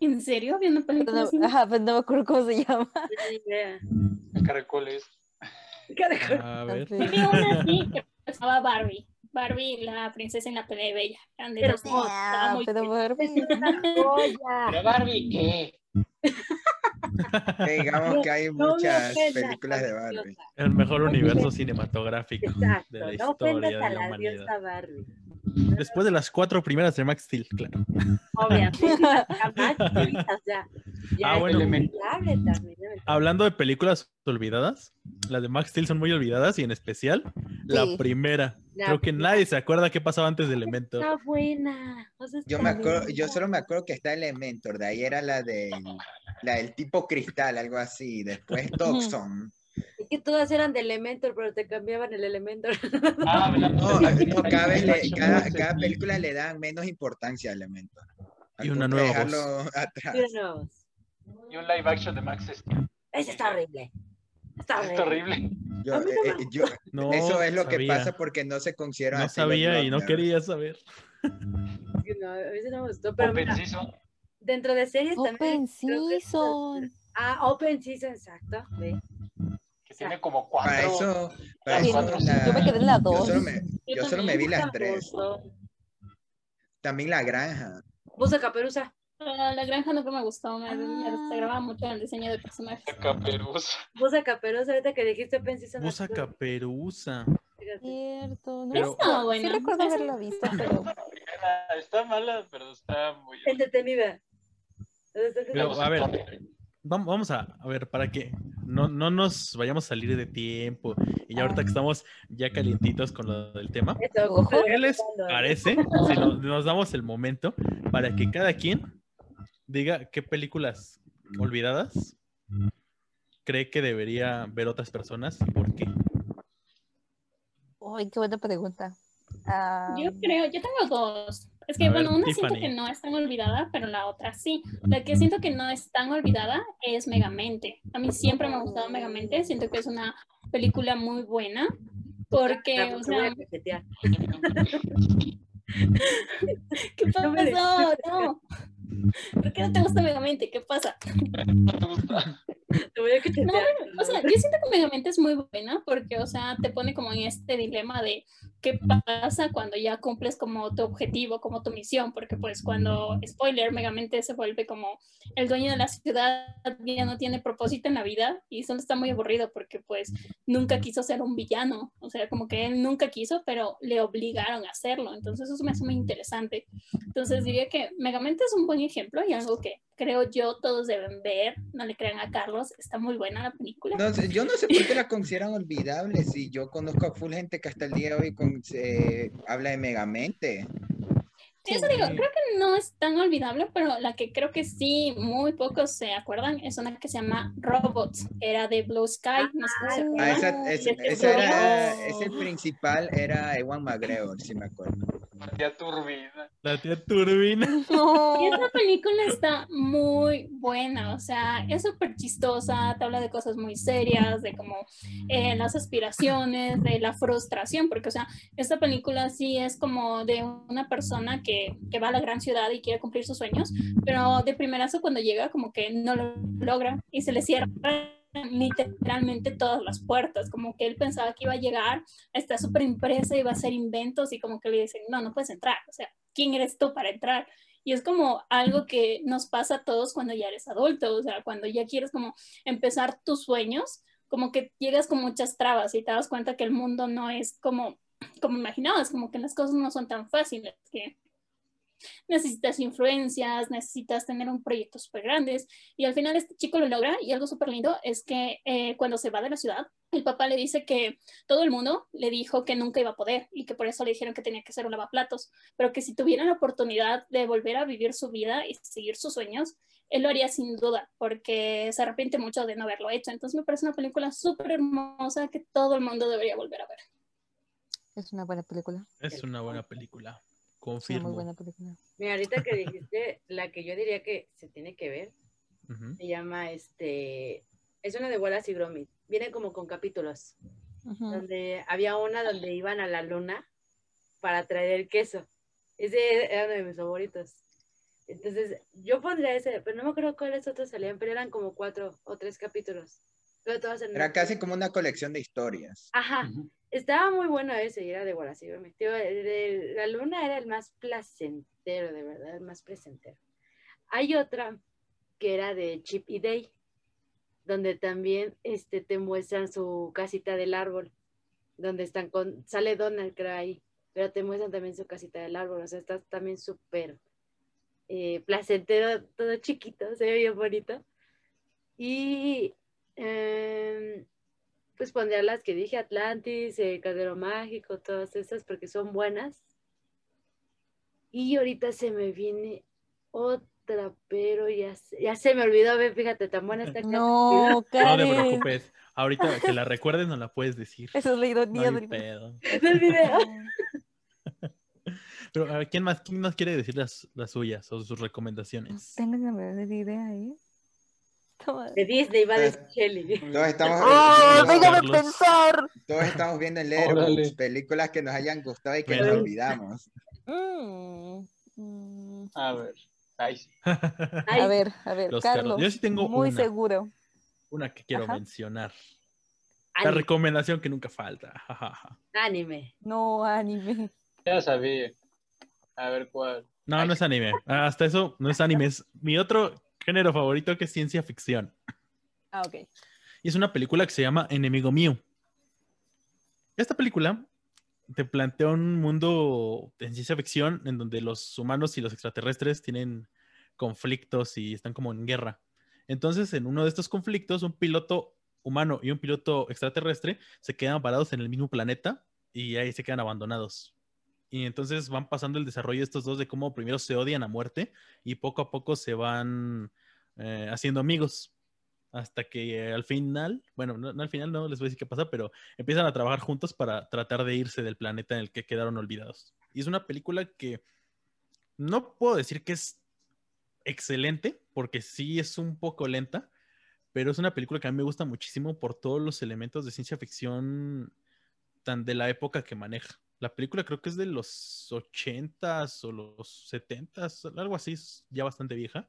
¿En serio? ¿Había una Pero película no, así? ajá, pero no me acuerdo cómo se llama. No tenía idea. Caracoles. Caracol. A ver. Vi una así que se llamaba Barbie. Barbie, la princesa en la. Eran de Pero estaba ah, muy pero bien. Barbie. Es una joya. Pero Barbie, ¿qué? Digamos que hay No muchas películas de. Barbie. El mejor universo cinematográfico Exacto. de la No historia ofendas de a la humanidad. diosa Barbie. Después de las cuatro primeras de Max Steel, claro. Obviamente. Ya. Ya Ah. Hablando de películas olvidadas, las de Max Steel son muy olvidadas y en especial la primera. La Creo que primera. nadie se acuerda qué pasaba antes de Elementor. Está buena. O sea, Yo me acuerdo, yo solo me acuerdo que está Elementor, de ahí era la de la del tipo cristal, algo así. Después Toxon. Es que todas eran de Elementor, pero te cambiaban el Elementor. Ah, hablando No, de- no, cada le- película le dan menos importancia a Elementor. Al Y una punto de nueva dejarlo atrás. Míranos. Y un live action de Max Steel. Ese está horrible. Está Es horrible. Yo, eh, me eh, yo- No, eso es lo que pasa porque no se considera No sabía y no quería saber. No, a veces no me gustó, pero Open mira, Season. dentro de series también. Open que es- Season. Ah, Open Season, exacto. ve. Tiene como Para cuatro. eso, para eso cuatro, la- Yo me quedé en la yo dos. solo me, Yo yo solo me vi las tres. gustó. También La Granja. Busa Caperuza. La granja nunca me gustó, me, me Ah. desagradaba mucho el diseño de personajes. Caperuza. Busa Caperuza, ahorita que dijiste Season. me Busa Caperuza. Cierto. No Pero- está Estaba buena. Sí recuerdo haberla visto, pero Está mala, pero está muy. Entretenida. Pero, a ver, Vam- Vamos a, a ver, para que no, no nos vayamos a salir de tiempo. Y ya ahorita que estamos ya calientitos con lo del tema, ¿qué les parece si nos, nos damos el momento para que cada quien diga qué películas olvidadas cree que debería ver otras personas y por qué? Ay, qué buena pregunta. Ah, Yo creo, yo tengo dos. Es que, A ver, bueno, una siento que no es tan olvidada, pero la otra sí. La que siento que no es tan olvidada es Megamente. A mí siempre me ha gustado Megamente. Siento que es una película muy buena. Porque, o te voy a sea. ¿qué pasó? No. ¿Por qué no te gusta Megamente? ¿Qué pasa? Te voy a No, o sea, yo siento que Megamente es muy buena porque, o sea, te pone como en este dilema de qué pasa cuando ya cumples como tu objetivo, como tu misión, porque pues cuando, spoiler, Megamente se vuelve como el dueño de la ciudad, ya no tiene propósito en la vida y solo está muy aburrido porque pues nunca quiso ser un villano, o sea, como que él nunca quiso, pero le obligaron a hacerlo, entonces eso me hace muy interesante. Entonces diría que Megamente es un buen ejemplo y algo que creo yo todos deben ver, no le crean a Carlos, está muy buena la película. No yo no sé por qué la consideran olvidable si yo conozco a full gente que hasta el día de hoy con- eh, habla de Megamente. Sí, eso digo, creo que no es tan olvidable, pero la que creo que sí, muy pocos se acuerdan, es una que se llama Robots, era de Blue Sky, no sé si se Ah, Ah, acuerdan. esa, es- este esa era, programa. ese principal era Ewan McGregor, si me acuerdo. Ya turbina. La tía Turbina. No. Y esta película está muy buena, o sea, es súper chistosa, te habla de cosas muy serias, de como eh, las aspiraciones, de la frustración, porque, o sea, esta película sí es como de una persona que, que va a la gran ciudad y quiere cumplir sus sueños, pero de primerazo cuando llega como que no lo logra y se le cierra literalmente todas las puertas, como que él pensaba que iba a llegar, está súper impresa, iba a hacer inventos y como que le dicen, no, no puedes entrar, o sea, ¿quién eres tú para entrar? Y es como algo que nos pasa a todos cuando ya eres adulto, o sea, cuando ya quieres como empezar tus sueños, como que llegas con muchas trabas y te das cuenta que el mundo no es como, como imaginabas, como que las cosas no son tan fáciles, que necesitas influencias, necesitas tener un proyecto súper grande y al final este chico lo logra y algo súper lindo es que eh, cuando se va de la ciudad, el papá le dice que todo el mundo le dijo que nunca iba a poder y que por eso le dijeron que tenía que ser un lavaplatos, pero que si tuviera la oportunidad de volver a vivir su vida y seguir sus sueños, él lo haría sin duda, porque se arrepiente mucho de no haberlo hecho. Entonces me parece una película súper hermosa que todo el mundo debería volver a ver. Es una buena película. Es una buena película. Confirmo. muy buena película. Mira, ahorita que dijiste, la que yo diría que se tiene que ver, se llama este, es una de Wallace y Gromit. Viene como con capítulos, donde había una donde iban a la luna para traer el queso. Ese era uno de mis favoritos. Entonces, yo pondría ese, pero no me acuerdo cuáles otros salían, pero eran como cuatro o tres capítulos. Pero todos en Era casi como una colección de historias. Ajá, estaba muy bueno ese, y era de Wallace y Gromit. Tío, el de la luna era el más placentero, de verdad, el más placentero. Hay otra que era de Chip y Day, donde también este, te muestran su casita del árbol, donde están con, sale Donald, creo ahí, pero te muestran también su casita del árbol, o sea, está también súper eh, placentero, todo chiquito, se ve bien bonito. Y em, pues pondría las que dije, Atlantis, eh, Caldero Mágico, todas esas, porque son buenas. Y ahorita se me viene otra, pero ya se, ya se me olvidó, ve, fíjate, tan buena está me olvidó. No, No te Karen. preocupes. Ahorita que la recuerdes no la puedes decir. Esa es la No ironía hay del pedo. del video. Pero a ver, ¿quién más, quién más quiere decir las, las suyas o sus recomendaciones? Tengo la menor idea ahí. De Disney va a decir Shelly. Todos estamos, ¡Oh, déjame pensar! todos estamos viendo en. Letterboxd películas que nos hayan gustado y que nos olvidamos. Mm, mm. A ver. Ay, A ver, a ver, Los Carlos. Carlos. Yo sí tengo muy una. seguro. Una que quiero Ajá. mencionar. La recomendación que nunca falta. anime. No, anime. Ya sabía. A ver cuál. No, no es anime. Hasta eso no es anime. Es mi otro género favorito que es ciencia ficción. Ah, ok. Y es una película que se llama Enemigo Mío. Esta película te plantea un mundo en ciencia ficción en donde los humanos y los extraterrestres tienen conflictos y están como en guerra. Entonces, en uno de estos conflictos, un piloto humano y un piloto extraterrestre se quedan parados en el mismo planeta y ahí se quedan abandonados. Y entonces van pasando el desarrollo de estos dos de cómo primero se odian a muerte y poco a poco se van eh, haciendo amigos hasta que al final, bueno, no, no al final no les voy a decir qué pasa, pero empiezan a trabajar juntos para tratar de irse del planeta en el que quedaron olvidados. Y es una película que no puedo decir que es excelente, porque sí es un poco lenta, pero es una película que a mí me gusta muchísimo por todos los elementos de ciencia ficción tan de la época que maneja. La película creo que es de los 80s o los 70s, algo así, es ya bastante vieja,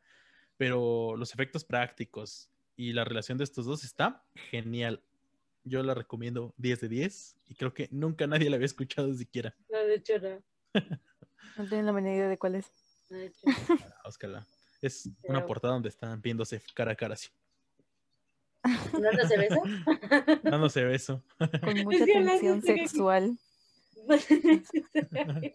pero los efectos prácticos y la relación de estos dos está genial. Yo la recomiendo 10 de 10 y creo que nunca nadie la había escuchado siquiera. No, de hecho no. No tengo la menor idea de cuál es. no, de hecho no. Ah. Es una Pero- portada donde están viéndose cara a cara así, ¿No no se besa? dándose beso. Con mucha tensión sexual.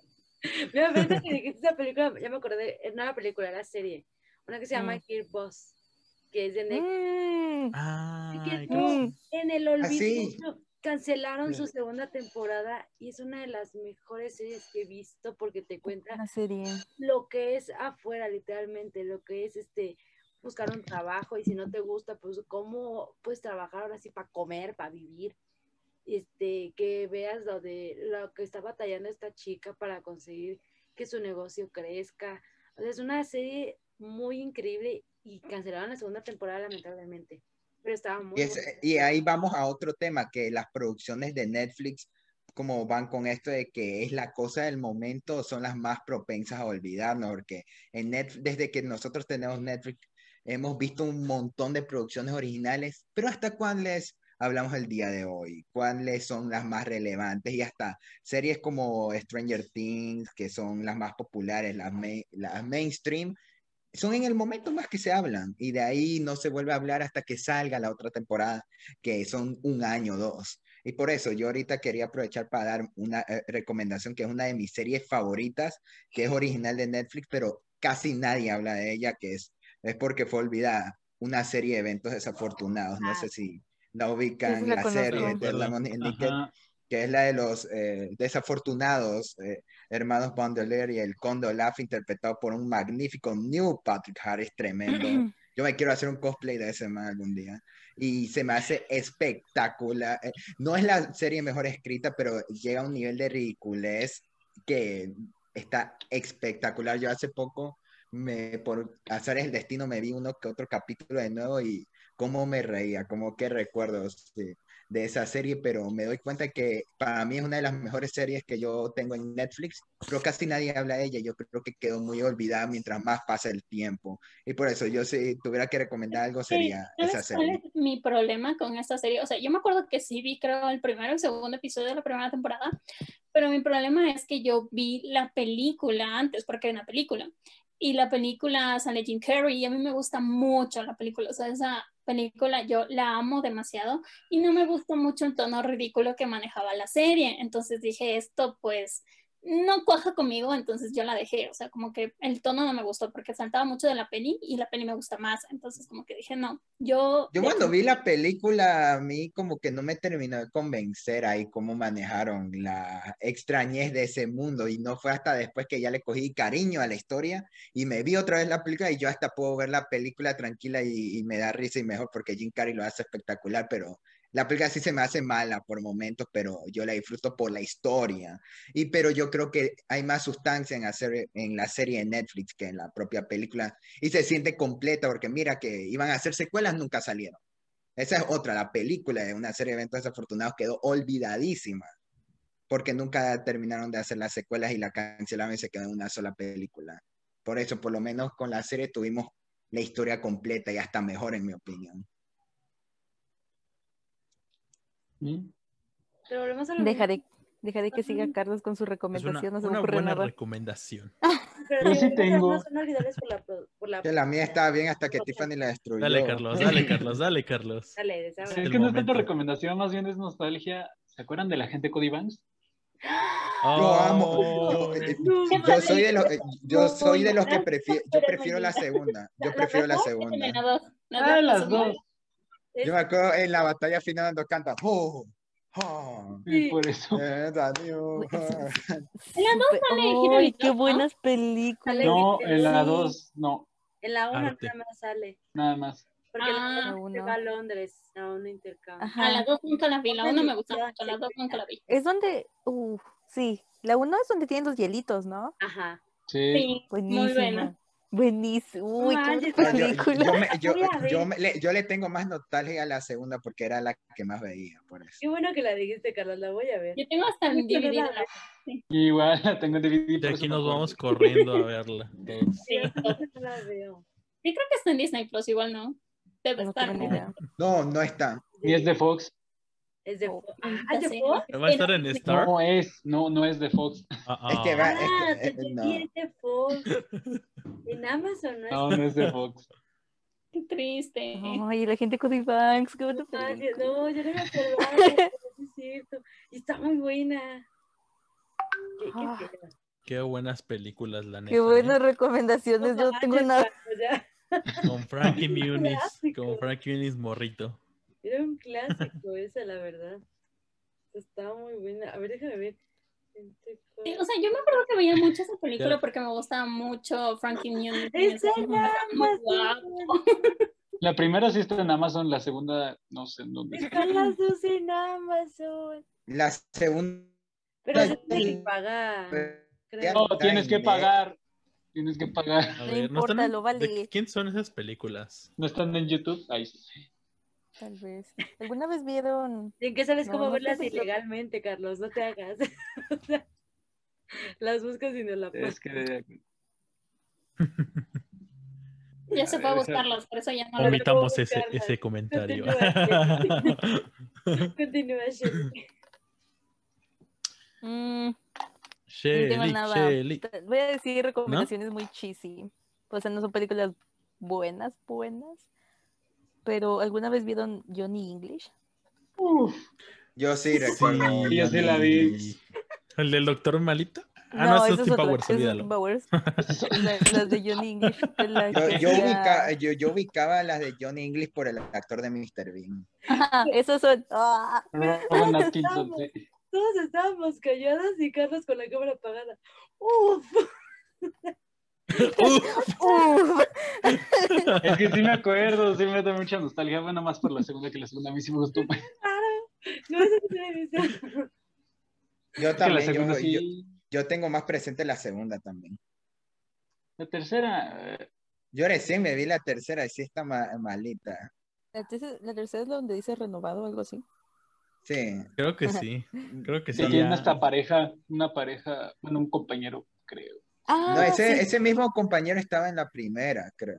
Mira, ahorita que dijiste esa película, ya me acordé, no era película, era serie. Una que se llama Mm. Kill Boss, que es de Netflix. Mm, no, Mm. En el olvido sí. cancelaron su segunda temporada y es una de las mejores series que he visto porque te cuenta Una serie. lo que es afuera, literalmente, lo que es este buscar un trabajo y si no te gusta, pues cómo puedes trabajar ahora sí para comer, para vivir. Este, que veas lo de lo que está batallando esta chica para conseguir que su negocio crezca. O sea, es una serie muy increíble y cancelaron la segunda temporada lamentablemente. Pero estaba muy Y, es- y ahí vamos a otro tema, que las producciones de Netflix, como van con esto de que es la cosa del momento, son las más propensas a olvidarnos, porque en Netflix, desde que nosotros tenemos Netflix, hemos visto un montón de producciones originales, pero ¿hasta cuáles hablamos el día de hoy? ¿Cuáles son las más relevantes? Y hasta series como Stranger Things, que son las más populares, las, main- las mainstream, son en el momento más que se hablan y de ahí no se vuelve a hablar hasta que salga la otra temporada, que son un año o dos. Y por eso yo ahorita quería aprovechar para dar una eh, recomendación que es una de mis series favoritas, que es original de Netflix, pero casi nadie habla de ella, que es, es porque fue olvidada, una serie de eventos desafortunados. No sé si la ubican, Sí, sí la la, conozco. serie No de y Nickel, que es la de los eh, desafortunados eh, hermanos Bandelier y el Conde Olaf, interpretado por un magnífico New Patrick Harris, tremendo. Yo me quiero hacer un cosplay de ese man algún día. Y se me hace espectacular. Eh, No es la serie mejor escrita, pero llega a un nivel de ridiculez que está espectacular. Yo hace poco, me, por hacer el destino, me vi uno que otro capítulo de nuevo y cómo me reía, como que recuerdos de, de esa serie, pero me doy cuenta que para mí es una de las mejores series que yo tengo en Netflix, pero casi nadie habla de ella. Yo creo que quedó muy olvidada mientras más pasa el tiempo. Y por eso yo si tuviera que recomendar algo sería ¿Sabes esa cuál serie. es mi problema con esta serie? O sea, yo me acuerdo que sí vi, creo, el primero y el segundo episodio de la primera temporada, pero mi problema es que yo vi la película antes, porque era una película. Y la película sale Jim Carrey y a mí me gusta mucho la película. O sea, esa película yo la amo demasiado y no me gusta mucho el tono ridículo que manejaba la serie. Entonces dije, esto pues no cuaja conmigo, entonces yo la dejé. O sea, como que el tono no me gustó porque saltaba mucho de la peli y la peli me gusta más. Entonces como que dije, no, yo... Yo cuando vi la película, a mí como que no me terminó de convencer ahí cómo manejaron la extrañez de ese mundo y no fue hasta después que ya le cogí cariño a la historia y me vi otra vez la película y yo hasta puedo ver la película tranquila y, y me da risa y mejor porque Jim Carrey lo hace espectacular, pero la película sí se me hace mala por momentos, pero yo la disfruto por la historia. Y pero yo creo que hay más sustancia en hacer en la serie de Netflix que en la propia película y se siente completa porque mira que iban a hacer secuelas, nunca salieron. Esa es otra, la película de una serie de eventos desafortunados quedó olvidadísima porque nunca terminaron de hacer las secuelas y la cancelaron y se quedó en una sola película. Por eso, por lo menos con la serie tuvimos la historia completa y hasta mejor en mi opinión. ¿Mm? Pero volvemos a lo Dejaré, mismo, dejaré que siga. Carlos con su Es una, recomendación. no se me una ocurre buena nada. recomendación. pero Yo sí tengo. no son olvidables por la, pro- por la Que la mía estaba bien hasta que. Tiffany la destruyó. Dale, Carlos, dale, Carlos, dale, Carlos. Dale, Sí, es que no es tanto recomendación, más bien es nostalgia. ¿Se acuerdan de la gente Cody Banks? Yo amo, Oh. yo, eh, No, yo soy de los, eh, yo soy de los que prefiero, yo prefiero la segunda, yo prefiero la segunda. Ah, las dos. Yo me acuerdo en la batalla final cuando canta, oh, oh, Y Sí. por eso. eh, ah". Dos Súper- sale ¡Ay, qué buenas películas! No, en la. 2, no, En la 1 Arte. nada más sale. nada más. Porque Ah. la La 1 se va a Londres a un intercambio. Ajá. A las dos nunca las vi, la uno me gusta mucho, las dos nunca la vi. Es donde, uf, sí, la uno es donde tienen los hielitos, ¿no? Ajá. Sí. Sí, muy buena. Buenísimo. Uy, qué yo, película. yo me- yo- yo me- le, yo le tengo más nostalgia a la segunda porque era la que más veía, por eso. Qué bueno que la dijiste, Carlos, la voy a ver. Yo tengo hasta DVD la Igual la tengo en DVD. De aquí nos vamos corriendo a verla. todos. Sí, No la veo. Sí, creo que está en Disney Plus, igual no. Debe No estar. No, no está. Y es de Fox. Es de Oh, Fox. Ah, maldita ¿es de sea. Fox? ¿Va a estar en Star? No es, no, no es de Fox. Ah, Es que va- Ah, es que, eh, no. es de Fox. En Amazon, ¿no? es? No, no es de Fox. Qué triste. Ay, la gente con Banks, qué película. no, yo no me acordaba, es cierto. Y está muy buena. Qué, qué Ah. pena. Qué buenas películas, la neta. Qué ¿eh? buenas recomendaciones. No Yo tengo ya. Con Frankie Muniz. Con Frankie Muniz morrito. Era un clásico esa, la verdad. Estaba muy buena. A ver, déjame ver. Sí, o sea, yo me acuerdo que veía mucho esa película porque me gustaba mucho Frankie Muniz. En. Amazon. La primera sí está en Amazon, la segunda no sé en dónde. Están las dos en Amazon. La segunda. Pero se tiene que pagar. No, tienes que pagar. Tienes que pagar. A No ver, importa, están lo vale. ¿de quién son esas películas? ¿No están en YouTube? Ahí sí. Tal vez. ¿Alguna vez vieron? ¿Y en qué sabes No, cómo no verlas ilegalmente, Carlos? No te hagas. O sea, las buscas y no la Es que Ya se fue a buscarlos, por eso ya no lo Omitamos ese, buscarlas. ese comentario. Continúa, Shelly. Mm, Shelly. Shelly. Voy a decir recomendaciones muy cheesy. O sea, no son películas buenas, buenas. Pero ¿alguna vez vieron Johnny English? Yo sí recuerdo. Sí, yo sí la vi. ¿El del doctor malito? Ah, no, eso es otro, Powers, es olvídalo. Tim Powers. La- Las de Johnny English. la Yo, que yo, hacía- ubica- yo, yo ubicaba las de Johnny English por el actor de Mr. Bean. Ajá, esos son. ah, sí. Todos estábamos calladas y Carlos con la cámara apagada. ¡Uf! uf. Es que sí me acuerdo, sí me da mucha nostalgia. Bueno, más por la segunda que la segunda a mí sí me gustó. Es No, eso no se me dice. Yo que también, segunda yo, sí. yo, yo tengo más presente la segunda también. La tercera, eh, Yo recién me vi la tercera y sí está ma- malita. La tercera, la tercera es la donde dice renovado o algo así. Sí. Creo que sí. Creo que sí. sí, tiene ya. esta pareja, una pareja, bueno, un compañero, creo. Ah, No, ese, sí. ese mismo compañero estaba en la primera, creo.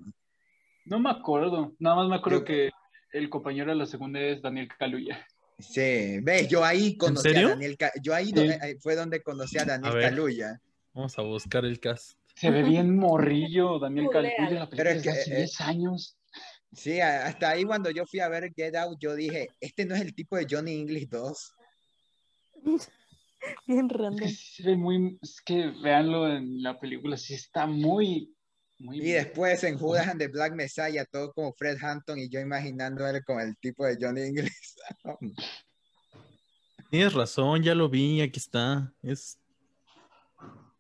No me acuerdo, nada más me acuerdo Yo- que el compañero de la segunda es Daniel Caluya. Sí, ves, yo ahí conocí serio? a Daniel, Ca- yo ahí Sí. donde- ahí fue donde conocí a Daniel A. Caluya. Vamos a buscar el cast. Se ve bien morrillo, Daniel. Caluya. La Pero es que, hace eh, 10 años. Sí, hasta ahí cuando yo fui a ver Get Out, yo dije, este no es el tipo de Johnny English 2. Bien Es que random. sí se ve muy, es que véanlo en la película, sí está muy, muy Y después en Judas and the Black Messiah, todo como Fred Hampton y yo imaginando a él con el tipo de Johnny English. Tienes razón, ya lo vi, aquí está. Es.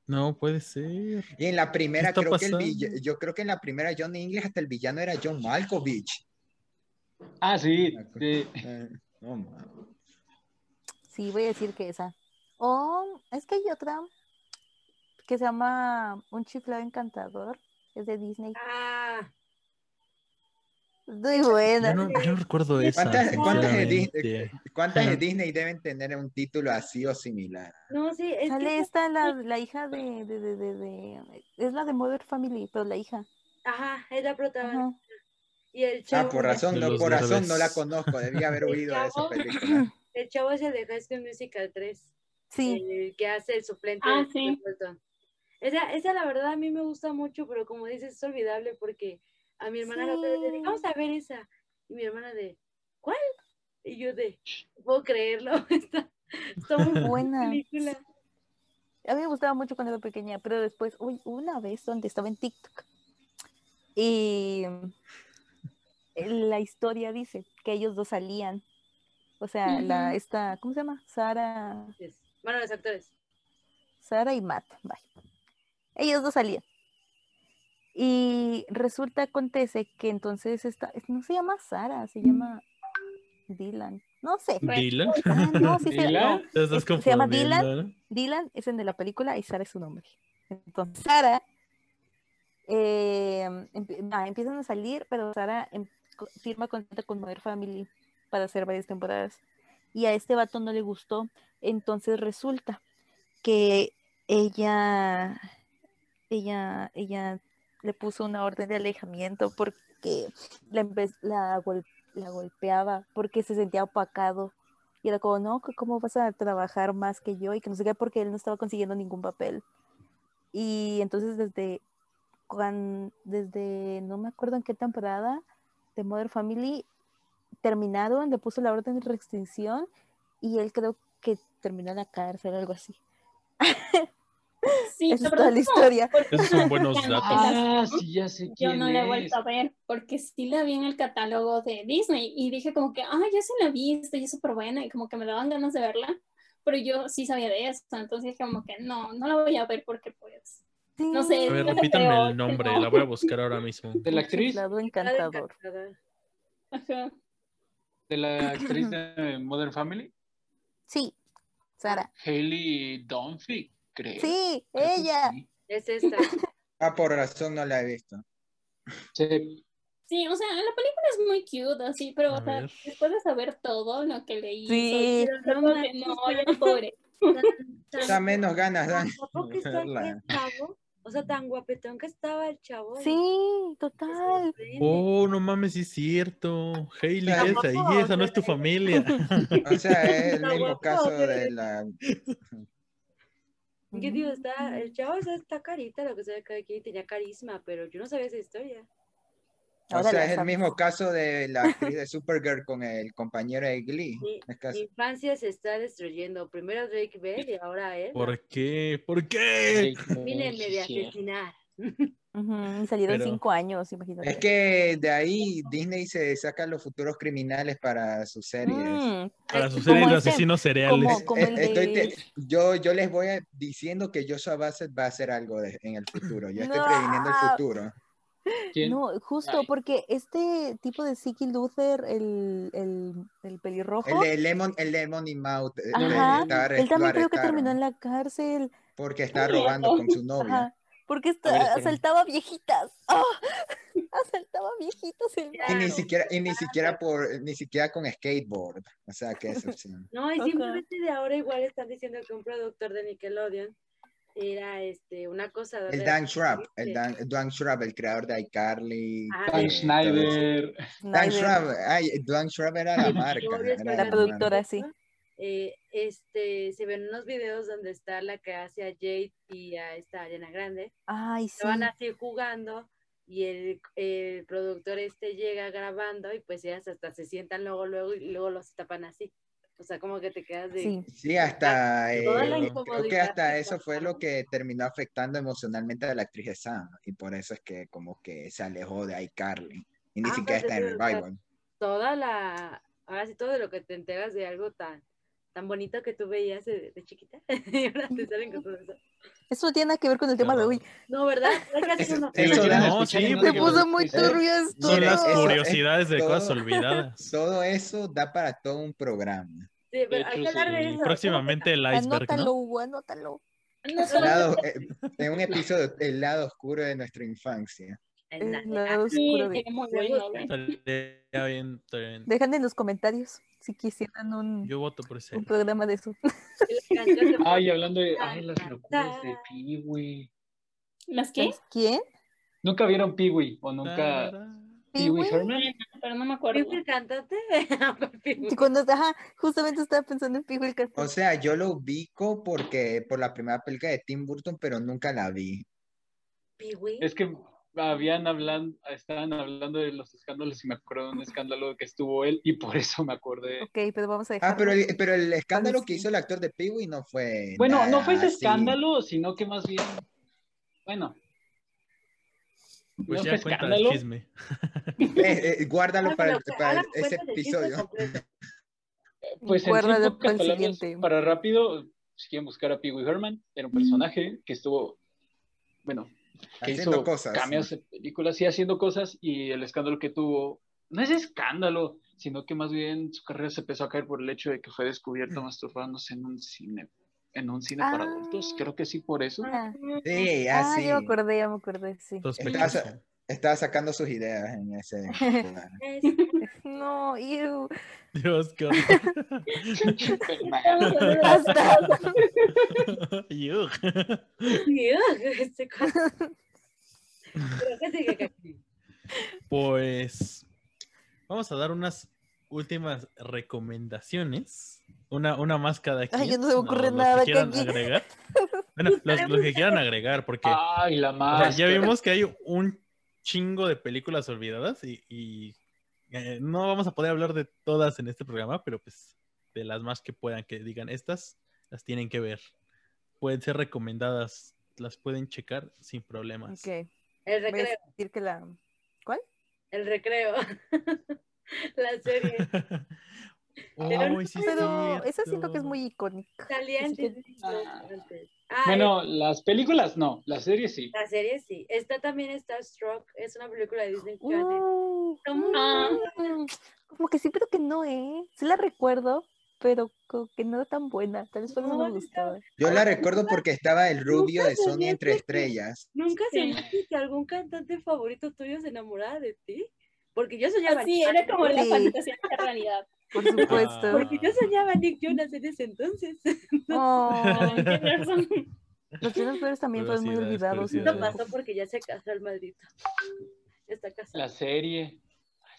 No puede ser. Y en la primera, creo que el yo creo que en la primera Johnny English hasta el villano era John Malkovich. Ah, sí, sí. Eh, no. Sí, voy a decir que esa. Oh, es que hay otra que se llama Un chiflado encantador. Es de Disney. Ah, Muy buena. Yo no, yo no recuerdo esa. ¿Cuántas, cuántas de. Disney, cuántas de Disney deben tener un título así o similar? no, sí, es Sale que... esta, la, la hija de, de, de, de, de- Es la de Mother Family, pero la hija. Ajá, es la protagonista. Ajá. Y el Ah, chavo, por razón, no, por razón no la conozco, debía haber oído de esa película. el chavo es el de High School Musical 3. Sí, el que hace el suplente Ah, de sí. Esa, esa la verdad a mí me gusta mucho, pero como dices es olvidable porque a mi hermana la otra vez le dije, Sí. vamos a ver esa. Y mi hermana de, ¿cuál? Y yo de, "No puedo creerlo, está, está muy buena película. a mí me gustaba mucho cuando era pequeña, pero después, uy, una vez donde estaba en TikTok. Y la historia dice que ellos dos salían. O sea, la, Ujú. esta, ¿cómo se llama? Sara, Yes. Bueno, los actores. Sara y Matt, vaya. Ellos dos salían. Y resulta, acontece que entonces esta, no se llama Sara, se llama Dylan. No sé. ¿Dylan? Ah, no, sí se, ¿Dylan? no, Te estás es- se llama Dylan. ¿no? Dylan es el de la película y Sara es su nombre. Entonces, Sara eh, ah, empiezan a salir, pero Sara em- firma contrato con Mother Family para hacer varias temporadas. Y a este vato no le gustó. Entonces resulta que ella, ella, ella le puso una orden de alejamiento porque la, la, la golpeaba, porque se sentía opacado Y era como, no, ¿cómo vas a trabajar más que yo? Y que no sé qué, porque él no estaba consiguiendo ningún papel. Y entonces desde, cuan- desde no me acuerdo en qué temporada de Mother Family terminaron, le puso la orden de restricción y él creo que terminó en la cárcel, algo así. Sí, Esa es toda la historia. Esos son buenos datos. Ah, sí, ya sé Yo no la he vuelto a ver porque sí la vi en el catálogo de Disney y dije como que, ah, ya sí la vi, está ya súper buena y como que me daban ganas de verla, pero yo sí sabía de eso, entonces dije como que no, no la voy a ver porque pues, no sé. A ver, repítanme el nombre, no. la voy a buscar ahora mismo. De la actriz, encantador. encantador. Ajá. De la actriz de Modern Family, Sí, Sara. Hailey Dunphy, creo. Sí, Creo ella. sí. Es esta. Ah, por razón no la he visto. Sí, Sí, o sea, la película es muy cute, así, pero o sea, después de saber todo lo que leí, Sí. Pero no, no ya. Tan- Da menos ganas dan O sea, tan guapetón que estaba el chavo. Sí, total. Oh, no mames, sí es cierto. Hailey, Ah, ¿qué es ahí? Esa no es tu familia. O sea, es el mismo guapo, caso pero- de la... Yo digo, está, el chavo o sea, está carita, lo que se ve que aquí tenía carisma, pero yo no sabía esa historia. O sea, es el mismo caso de la actriz de Supergirl con el compañero de Glee. Mi, mi infancia se está destruyendo. Primero Drake Bell y ahora él. ¿Por qué? ¿Por qué? Mínenme de asesinar. Ujú, y salieron Pero- cinco años, imagínate. Es que de ahí Disney se saca los futuros criminales para sus series. Mm, Para sus series de ese- asesinos cereales. como- como el Eh, estoy de- te- yo, yo les voy a- diciendo que Joshua Bassett va a hacer algo de- en el futuro. Yo estoy No. previniendo el futuro. ¿Quién? No, justo Ay. porque este tipo de Siki Luther, el, el, el pelirrojo, El de Lemon, el Lemon y Mouth. eh, Ajá, él también creo que terminó en la cárcel. Porque estaba Cierto. robando con su novia. Ajá, porque ver, está, espérame. asaltaba viejitas. ¡Ah! Asaltaba viejitos el Y ni siquiera, y ni siquiera por, ni siquiera con skateboard. O sea, qué excepción. No, y simplemente de ahora igual están diciendo que un productor de Nickelodeon era este una cosa El Dan Schrabb, el Dan, Dan Schrabb, el creador de iCarly. Ah, Dan de- Schneider. Dan Schrabb, ay, Dan Schrabb era la marca. Era la la productora, marca. sí. eh, este se ven unos videos donde está la que hace a Jade y a esta Ariana Grande Ay, sí. estaban así jugando y el, el productor este llega grabando y pues ellas hasta se sientan luego luego y luego los tapan así o sea como que te quedas de Sí. Sí, hasta Toda la eh, creo que hasta eso fue lo que terminó afectando emocionalmente a la actriz de Sam y por eso es que como que se alejó de iCarly y ni Ah, siquiera pues, está en Revival. toda la ahora sí todo de lo que te enteras de algo tan tan bonito que tú veías de, de chiquita y ahora te salen con todo eso Eso no tiene nada que ver con el tema de hoy. no verdad Eso- No, sí, otro puso muy turbio Son esto. las eso- curiosidades de todo- cosas olvidadas. Todo eso da para todo un programa. Sí, pero hay que hablar de eso Próximamente el iceberg, Anótalo, ¿no? Anótalo. No El lado- eh, en un episodio, el lado oscuro de nuestra infancia. En la- El lado sí, oscuro de- sería muy Me bueno, gusta. güey. Estaría bien, estaría bien. Dejan en los comentarios si quisieran un, Yo voto por ese. un programa de eso. Ay, hablando de ay, las locuras de Pee-Wee. ¿Las qué? ¿Quién? ¿Nunca vieron Pee-Wee? ¿O nunca Pee-Wee ¿Pee-wee? Herman? Pero no me acuerdo. ¿Pee-wee el cantante? Cuando, ajá, justamente estaba pensando en Pijo el O cantante. sea, yo lo ubico porque por la primera película de Tim Burton, pero nunca la vi. Pee-wee. Es que habían hablando, estaban hablando de los escándalos y me acuerdo de un escándalo que estuvo él y por eso me acordé. Ok, pero vamos a dejar. Ah, pero el, pero el escándalo que hizo el actor de Pee-wee no fue. Bueno, no fue ese escándalo, sino que más bien, bueno, Pues no ya fue cuenta el escándalo. chisme. Eh, eh, guárdalo para, ese episodio. completo. Pues Guárdalo para el palabras, siguiente. para rápido, si quieren buscar a Pee Wee Herman, era un personaje que estuvo, bueno, que Haciendo hizo cosas. cambios en películas y haciendo cosas y el escándalo que tuvo, no es escándalo, sino que más bien su carrera se empezó a caer por el hecho de que fue descubierto masturbándose en un cine, en un cine para Ah. adultos, creo que sí por eso. Ah, Sí, ah, así. ya me acordé, ya me acordé, sí. Estaba sacando sus ideas en ese lugar. No, ew. Dios, qué. Yuck. Este cosa. Pero que sigue, Caki. Pues vamos a dar unas últimas recomendaciones Una, una más cada quien. Ay, ya no se me ocurre los nada, Que quieran agregar. Bueno, los, los que quieran agregar, porque Ay, la o sea, más. ya vimos que hay un chingo de películas olvidadas y, y, eh, no vamos a poder hablar de todas en este programa, pero pues de las más que puedan, que digan estas, las tienen que ver. Pueden ser recomendadas, las pueden checar sin problemas. Ok. El Voy a recreo, decir que la. ¿Cuál? el recreo. la serie. Pero Uy, sí, Pero esa siento que es muy icónica. Salía en Así que- Disney Plus Ah. Ah, Bueno, las películas no, la serie sí. la serie sí. Está también Starstruck, es una película de Disney Channel. Uh, Está Ah. como que sí, pero que no, ¿eh? Sí la recuerdo, pero como que no era tan buena. Tal vez por eso no No, me gustaba. Yo la recuerdo porque estaba el rubio de Sony entre que- estrellas. ¿Nunca Sí. soñaste que algún cantante favorito tuyo se enamorara de ti? Porque yo soñaba. Así era como la Sí. fantasía de realidad. Por supuesto. Porque yo soñaba a Nick Jonas en ese entonces. Oh, los Jonas Brothers también fueron muy olvidados. Esto curiosidades. pasó porque ya se casó el maldito. Ya está casado. La serie.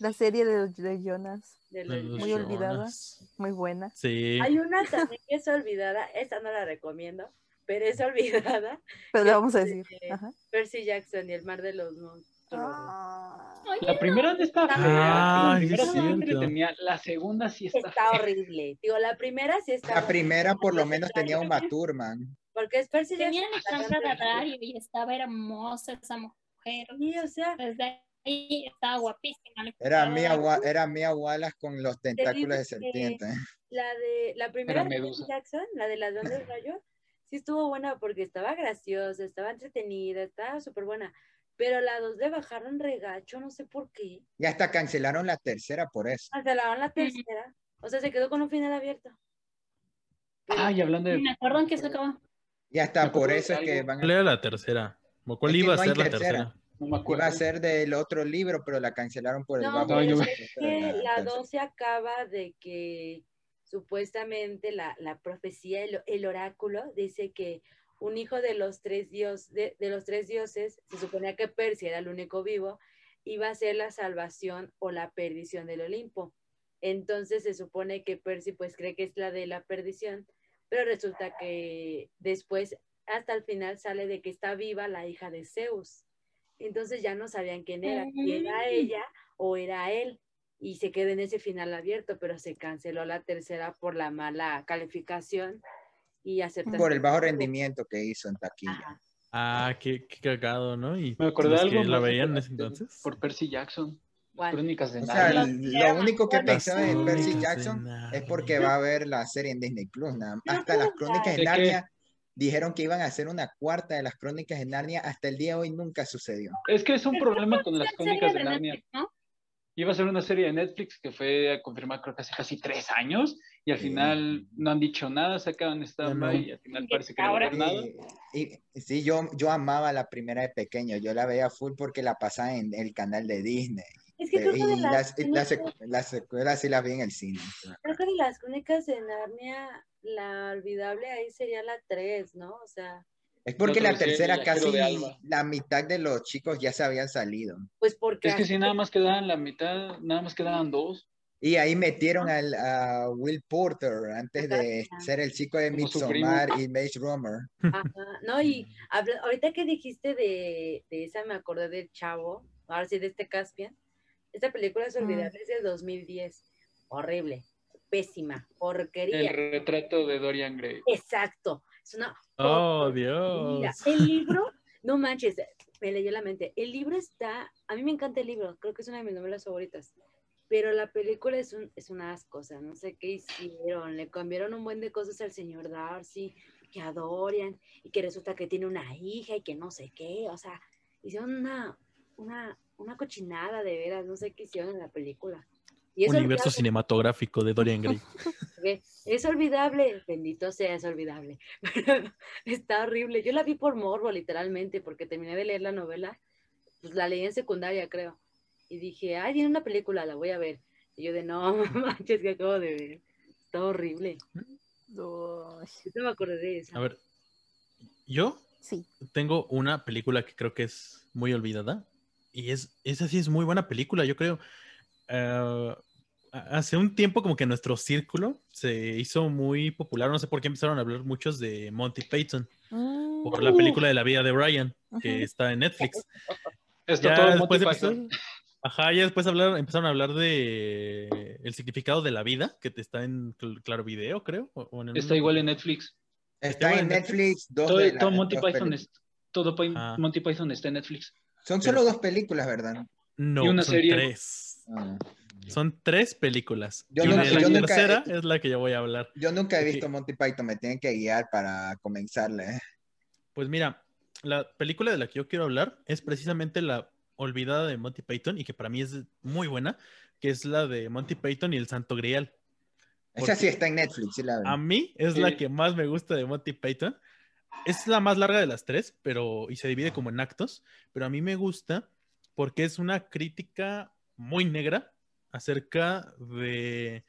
La serie de, de Jonas, de los- Muy olvidada. Jonas. muy buena. Sí. Hay una también que es olvidada, esa no la recomiendo, pero es olvidada. Pero le vamos a decir. Ajá. Percy Jackson y el mar de los monstruos. Ah. La primera no está fea. La primera sí entretenía. La segunda sí está, Está fea. horrible. Digo, la primera sí está. La primera por lo menos tenía un Thurman. Porque es Percy Tenía Alejandra. Daddario y estaba hermosa esa mujer. Sí, o sea, Desde ahí estaba guapísima. Era. Mia, era Mia Wallace con los tentáculos de serpiente. la de la primera de. Jackson, la de las bandas rayos, sí estuvo buena porque estaba graciosa, estaba entretenida, estaba súper buena. Pero la dos le bajaron regacho, no sé por qué. Y hasta cancelaron la tercera por eso. Cancelaron la tercera. O sea, se quedó con un final abierto. Pero- Ay, hablando de. Me acuerdo en que se acabó. Y hasta por eso es que van ¿Cuál a, era la tercera? ¿O ¿Cuál Es iba a no hay ser la tercera. tercera? No me acuerdo. iba a ser del otro libro, pero la cancelaron por el No, yo- es que la tercera. 12 acaba de que supuestamente la, la profecía, el, el oráculo, dice que un hijo de los tres dios, de, de los tres dioses, se suponía que Percy era el único vivo, iba a ser la salvación o la perdición del Olimpo. Entonces se supone que Percy pues cree que es la de la perdición, pero resulta que después hasta el final sale de que está viva la hija de Zeus. Entonces ya no sabían quién era, si era Mm. ella o era él. Y se quedó en ese final abierto, pero se canceló la tercera por la mala calificación y aceptación. Por el bajo rendimiento que hizo en taquilla. Ajá. Ah, qué, qué cagado, ¿no? Y Me acordé de algo. que la veían en por- ese entonces. Por Percy Jackson. ¿Cuál? Crónicas de O sea, Narnia. lo único que Las pensaba en Percy Jackson es porque va a haber la serie en Disney Plus. nada Hasta las ¿cómo crónicas de. Narnia dijeron que iban a hacer una cuarta de las crónicas de Narnia. Hasta el día de hoy nunca sucedió. Es que es un problema con las crónicas de Narnia. Netflix, ¿no? Iba a ser una serie de Netflix que fue a confirmar creo que hace casi tres años y al final no han dicho nada, se acaban stand no. y al final parece que no ahora- haber nada. Y, y sí, yo, yo amaba la primera de pequeño. Yo la veía full porque la pasaba en el canal de Disney. Es que creo y que de las, las, y las crónicas- secu- las secuelas sí las vi en el cine. creo que de las crónicas de Narnia, la olvidable ahí sería la 3, ¿no? O sea, Es porque la creo tercera viajero casi la mitad de los chicos ya se habían salido. pues porque... Es que si nada más quedaban la mitad, nada más quedaban dos. Y ahí metieron al, a Will Porter antes de ser el chico de Midsommar y Maze Runner. Ajá, no, y habla- ahorita que dijiste de, de esa, me acordé del chavo, ahora sí de este Caspian. Esta película es olvidable, es de 2010. Horrible, pésima, porquería. El retrato de Dorian Gray. Exacto, es una Oh, Mira, Dios. el libro, no manches, me leyó la mente. El libro está, a mí me encanta el libro, creo que es una de mis novelas favoritas. Pero la película es un, es una asco, o sea, no sé qué hicieron. Le cambiaron un buen de cosas al señor Darcy, que a Dorian, y que resulta que tiene una hija y que no sé qué. O sea, hicieron una, una, una cochinada de veras, no sé qué hicieron en la película. Y es Universo olvidable, cinematográfico de Dorian Gray. es olvidable, bendito sea, es olvidable. Pero está horrible. Yo la vi por morbo, literalmente, porque terminé de leer la novela, pues la leí en secundaria, creo. Y dije, ay, tiene una película, la voy a ver. Y yo de, no, manches, que acabo de ver. Está horrible. Yo no me acordé de esa. A ver, yo Sí. tengo una película que creo que es muy olvidada. Y es, esa sí es muy buena película, yo creo. Eh, a- hace un tiempo como que nuestro círculo se hizo muy popular, no sé por qué empezaron a hablar muchos de Monty Python Mm, por la película de la vida de Brian, que está en Netflix. Está Ya todo después Monty Python. empezó- Ajá, ya después hablaron, empezaron a hablar de el significado de la vida, que te está en Cl- Claro Video, creo. o- o en el- Está igual en Netflix. Está en Netflix, dos Todo, de la- todo Monty dos Python películas. es, todo Pi- Ah. Monty Python está en Netflix. Son solo dos películas, ¿verdad? No, y una son serie. tres. Ah. Son tres películas. Yo y nunca- la yo nunca- tercera es la que yo voy a hablar. Yo nunca he visto Monty Python, me tienen que guiar para comenzarle. ¿eh? Pues mira, la película de la que yo quiero hablar es precisamente la olvidada de Monty Python y que para mí es muy buena, que es la de Monty Python y el Santo Grial. Esa sí está en Netflix, sí la veo. A mí es Sí. la que más me gusta de Monty Python. Es la más larga de las tres, pero y se divide como en actos, pero a mí me gusta porque es una crítica muy negra acerca de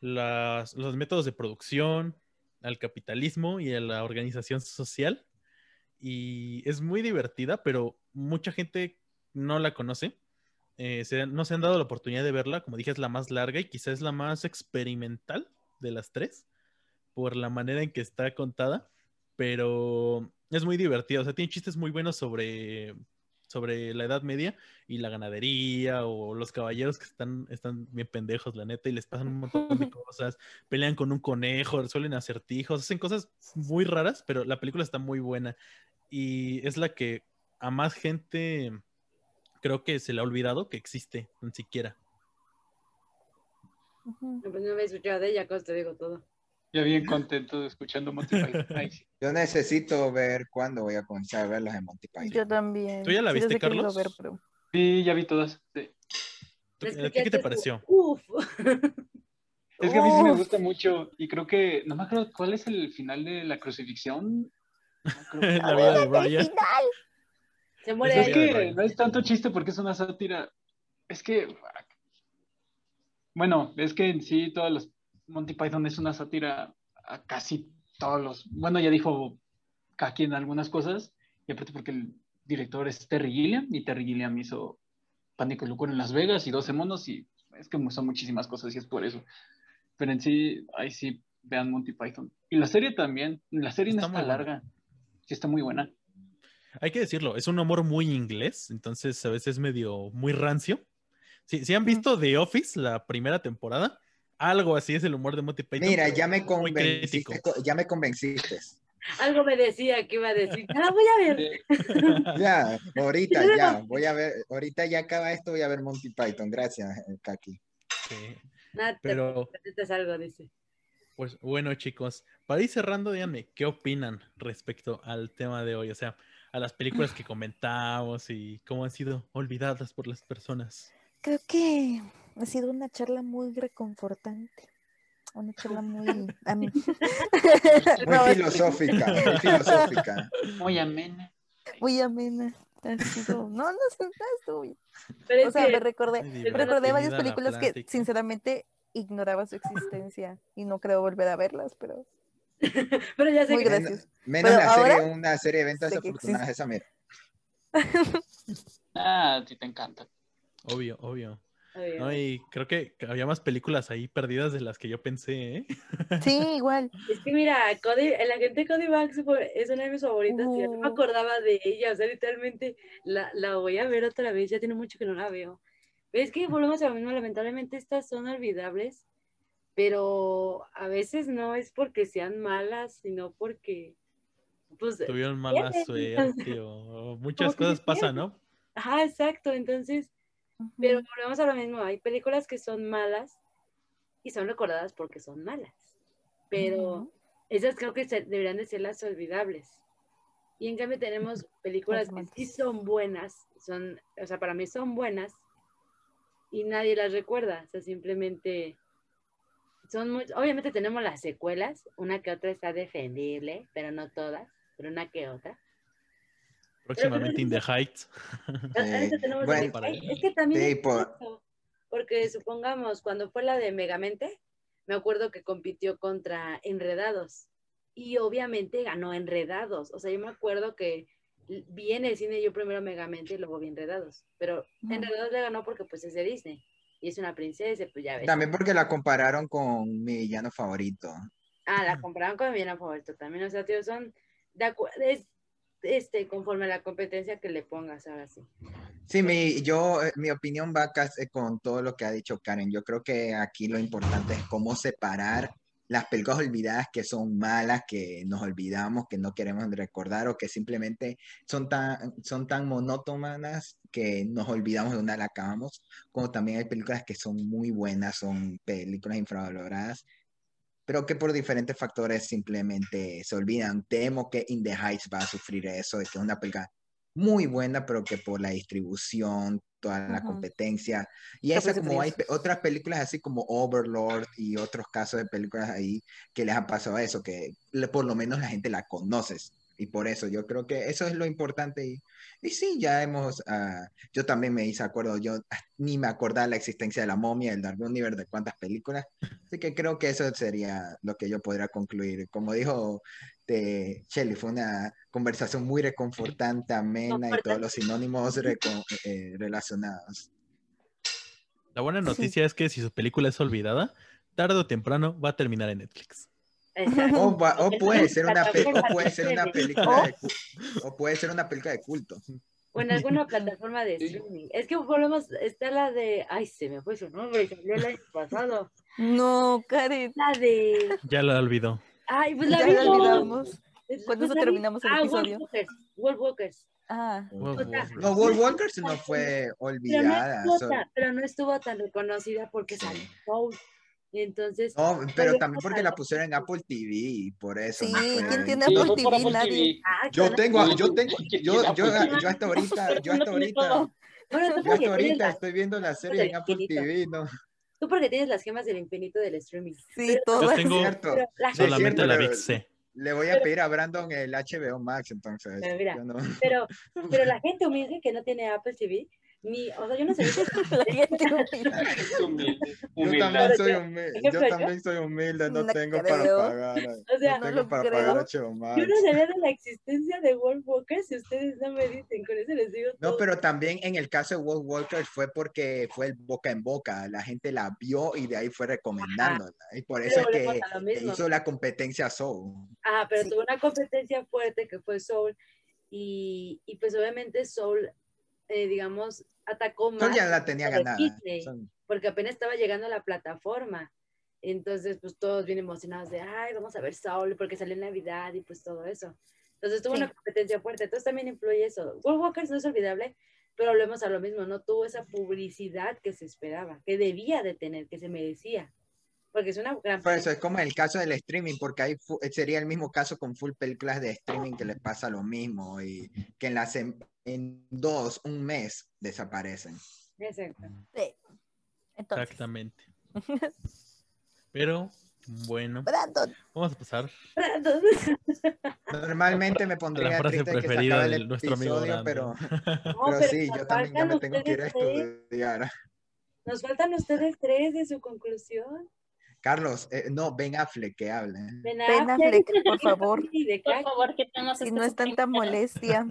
las- los métodos de producción, al capitalismo y a la organización social. Y es muy divertida, pero mucha gente no la conoce. Eh, se- no se han dado la oportunidad de verla. Como dije, es la más larga y quizás es la más experimental de las tres por la manera en que está contada, pero es muy divertida. O sea, tiene chistes muy buenos sobre, sobre la Edad Media y la ganadería o los caballeros que están, están bien pendejos, la neta, y les pasan un montón de cosas. Pelean con un conejo, resuelven acertijos, hacen cosas muy raras, pero la película está muy buena y es la que a más gente creo que se le ha olvidado que existe, ni siquiera. ujú. Pues no había escuchado de ella, te digo todo. Ya bien contento de escuchando Monty Python. Yo necesito ver cuándo voy a comenzar a ver las de Monty Python. Yo también. ¿Tú ya la Sí viste, Carlos? ver, pero- Sí, ya vi todas. sí. ¿Tú- La ¿A ti qué te pareció? Uf. Es que a mí sí me gusta mucho y creo que, no me acuerdo cuál es el final de la crucifixión. No creo que- la vida de Brian. Se Es muere que no es tanto chiste porque es una sátira. Es que, bueno, es que en sí todos los Monty Python es una sátira a casi todos los. Bueno, ya dijo Kaki en algunas cosas, y aparte porque el director es Terry Gilliam, y Terry Gilliam hizo Pánico y Locura en Las Vegas y 12 monos, y es que son muchísimas cosas y es por eso. Pero en sí, ahí sí, vean Monty Python. Y la serie también, la serie Está no está larga, sí está muy buena. Hay que decirlo, es un humor muy inglés, entonces a veces medio muy rancio. Si, si han visto The Office, la primera temporada, algo así es el humor de Monty Python. Mira, ya me convenciste, ya me convenciste. Algo me decía que iba a decir. Ah, voy a ver. Ya, ahorita Sí, ya, voy a ver, ahorita ya acaba esto, voy a ver Monty Python. Gracias, eh, Kaki. Sí, Nada, Pero, algo, dice. pues bueno, chicos, para ir cerrando, díganme, ¿qué opinan respecto al tema de hoy? O sea, a las películas que comentamos y cómo han sido olvidadas por las personas. Creo que ha sido una charla muy reconfortante. Una charla muy... a mí- Muy No, filosófica, muy filosófica. muy amena. muy amena. Ha sido... No, no sé, no bien. Pero O sea, me recordé, me recordé varias películas que sinceramente ignoraba su existencia y no creo volver a verlas, pero Pero ya sé Muy que gracias. Menos Pero la serie, una serie de eventos desafortunadas, esa mira. Ah, sí te encanta. Obvio, obvio. Obvio. No, y creo que había más películas ahí perdidas de las que yo pensé, ¿eh? sí, igual. Es que mira, Cody, el agente Cody Banks es una de mis favoritas y yo no me Uh. acordaba de ella, o sea, literalmente la, la voy a ver otra vez, ya tiene mucho que no la veo. Pero es que volvemos a lo mismo, lamentablemente estas son olvidables, pero a veces no es porque sean malas, sino porque, pues, Tuvieron mala Pierde. suerte o muchas cosas pasan. ¿no? ajá, exacto, entonces, pero volvemos a lo mismo, hay películas que son malas y son recordadas porque son malas, pero... Esas creo que se- deberían de ser las olvidables. Y en cambio tenemos películas que sí son buenas, son, o sea, para mí son buenas y nadie las recuerda, o sea, simplemente son muy, obviamente tenemos las secuelas, una que otra está defendible, pero no todas, pero una que otra. Próximamente In the Heights. A- a eso tenemos bueno, el- es que también Sí, por- porque supongamos cuando fue la de Megamente, me acuerdo que compitió contra Enredados y obviamente ganó Enredados. O sea, yo me acuerdo que vi en el cine yo primero Megamente y luego vi Enredados, pero. Enredados le ganó porque pues es de Disney y es una princesa, pues ya ves. También porque la compararon con mi villano favorito. Ah, la compraron con mi villano favorito también. O sea, tío, son de acuerdo, es, este, conforme a la competencia que le pongas ahora sí. Sí, mi, yo, eh, mi opinión va casi con todo lo que ha dicho Karen. Yo creo que aquí lo importante es cómo separar las películas olvidadas que son malas, que nos olvidamos, que no queremos recordar o que simplemente son tan, son tan monótonas que nos olvidamos de una la acabamos, como también hay películas que son muy buenas, son películas infravaloradas, pero que por diferentes factores simplemente se olvidan. Temo que In the Heights va a sufrir eso, es una película muy buena, pero que por la distribución, toda la Ujú. competencia, y esa como hay otras películas así como Overlord y otros casos de películas ahí que les ha pasado eso, que por lo menos la gente la conoces. Y por eso yo creo que eso es lo importante. Y, y sí, ya hemos, ah, yo también me hice acuerdo, yo ah, ni me acordaba la existencia de la momia, el Dark Universe, de cuántas películas. Así que creo que eso sería lo que yo podría concluir. Como dijo de Shelly, fue una conversación muy reconfortante, amena y todos los sinónimos eh, relacionados. La buena Sí. noticia es que si su película es olvidada, tarde o temprano va a terminar en Netflix. O, va- o puede ser una pe- o Plataforma puede ser una de- película de cu- o puede ser una película de culto. O en alguna plataforma de streaming. Es que volvemos, está la de, ay, se me fue su nombre, salió el año pasado. No, Karen. La de, Ya la olvidó. Ay, pues la Ya vimos. olvidamos. Con pues terminamos el ah, episodio. Wolf Walkers. Ah, O sea, Walkers. No, World Walkers no fue Pero no, olvidada. estuvo so- tan, pero no estuvo tan reconocida porque salió Soul. Entonces, no, pero también porque a- la pusieron en Apple TV, por eso. Sí, no ¿quién tiene Apple TV? Apple Nadie. TV. ah, Yo tengo, yo tengo, ¿Quién yo, yo, yo hasta ahorita, yo hasta ahorita, yo hasta ahorita estoy viendo la serie en Apple. TV, ¿no? Tú porque tienes las gemas del infinito del streaming. sí, Pero- Yo todas. tengo Cierto. Pero la Sí, gente- solamente cierto, la pero- Big C. Le voy a pedir a Brandon el HBO Max, entonces. Pero mira, yo no- pero, pero la gente humilde que no tiene Apple TV, ni, o sea, yo no sé La gente humilde. Humilde, Yo también soy Pero humilde, ¿qué yo también soy humilde, no No tengo para creo. pagar. O sea, no no tengo lo para creo. pagar HBO Max. Yo no sabía de la existencia de Wolf Walker si ustedes no me dicen, con eso les digo No, todo. pero también en el caso de Wolf Walker fue porque fue el boca en boca. La gente la vio y de ahí fue recomendándola. Y por eso Pero es que a hizo la competencia Soul. Ah, pero Sí. tuvo una competencia fuerte que fue Soul y, y pues obviamente Soul, eh, digamos, atacó más Soul ya la tenía ganada. Disney. Porque apenas estaba llegando a la plataforma. Entonces, pues todos bien emocionados de, ay, vamos a ver Soul porque salió en Navidad y pues todo eso. Entonces tuvo Sí. una competencia fuerte. Entonces también influye eso. World Walkers no es olvidable, pero volvemos a lo mismo, no tuvo esa publicidad que se esperaba, que debía de tener, que se merecía. Porque es una gran Por eso es como el caso del streaming, porque ahí sería el mismo caso con full películas de streaming que les pasa lo mismo y que en las en, dos, un mes desaparecen. Exacto. Sí. Entonces, Exactamente. Pero, bueno, Brandon. vamos a pasar Normalmente me a la pondría frase triste de que se preferida acabe de el nuestro amigo episodio, pero, Brandon. No, pero pero sí, nos yo también ya me faltan tengo que ir a ustedes tres. estudiar. Nos faltan ustedes tres de su conclusión. Carlos, eh, no, Ben Affleck que hable. Ben Ben Affleck, por favor. Por favor, que Si no es tanta molestia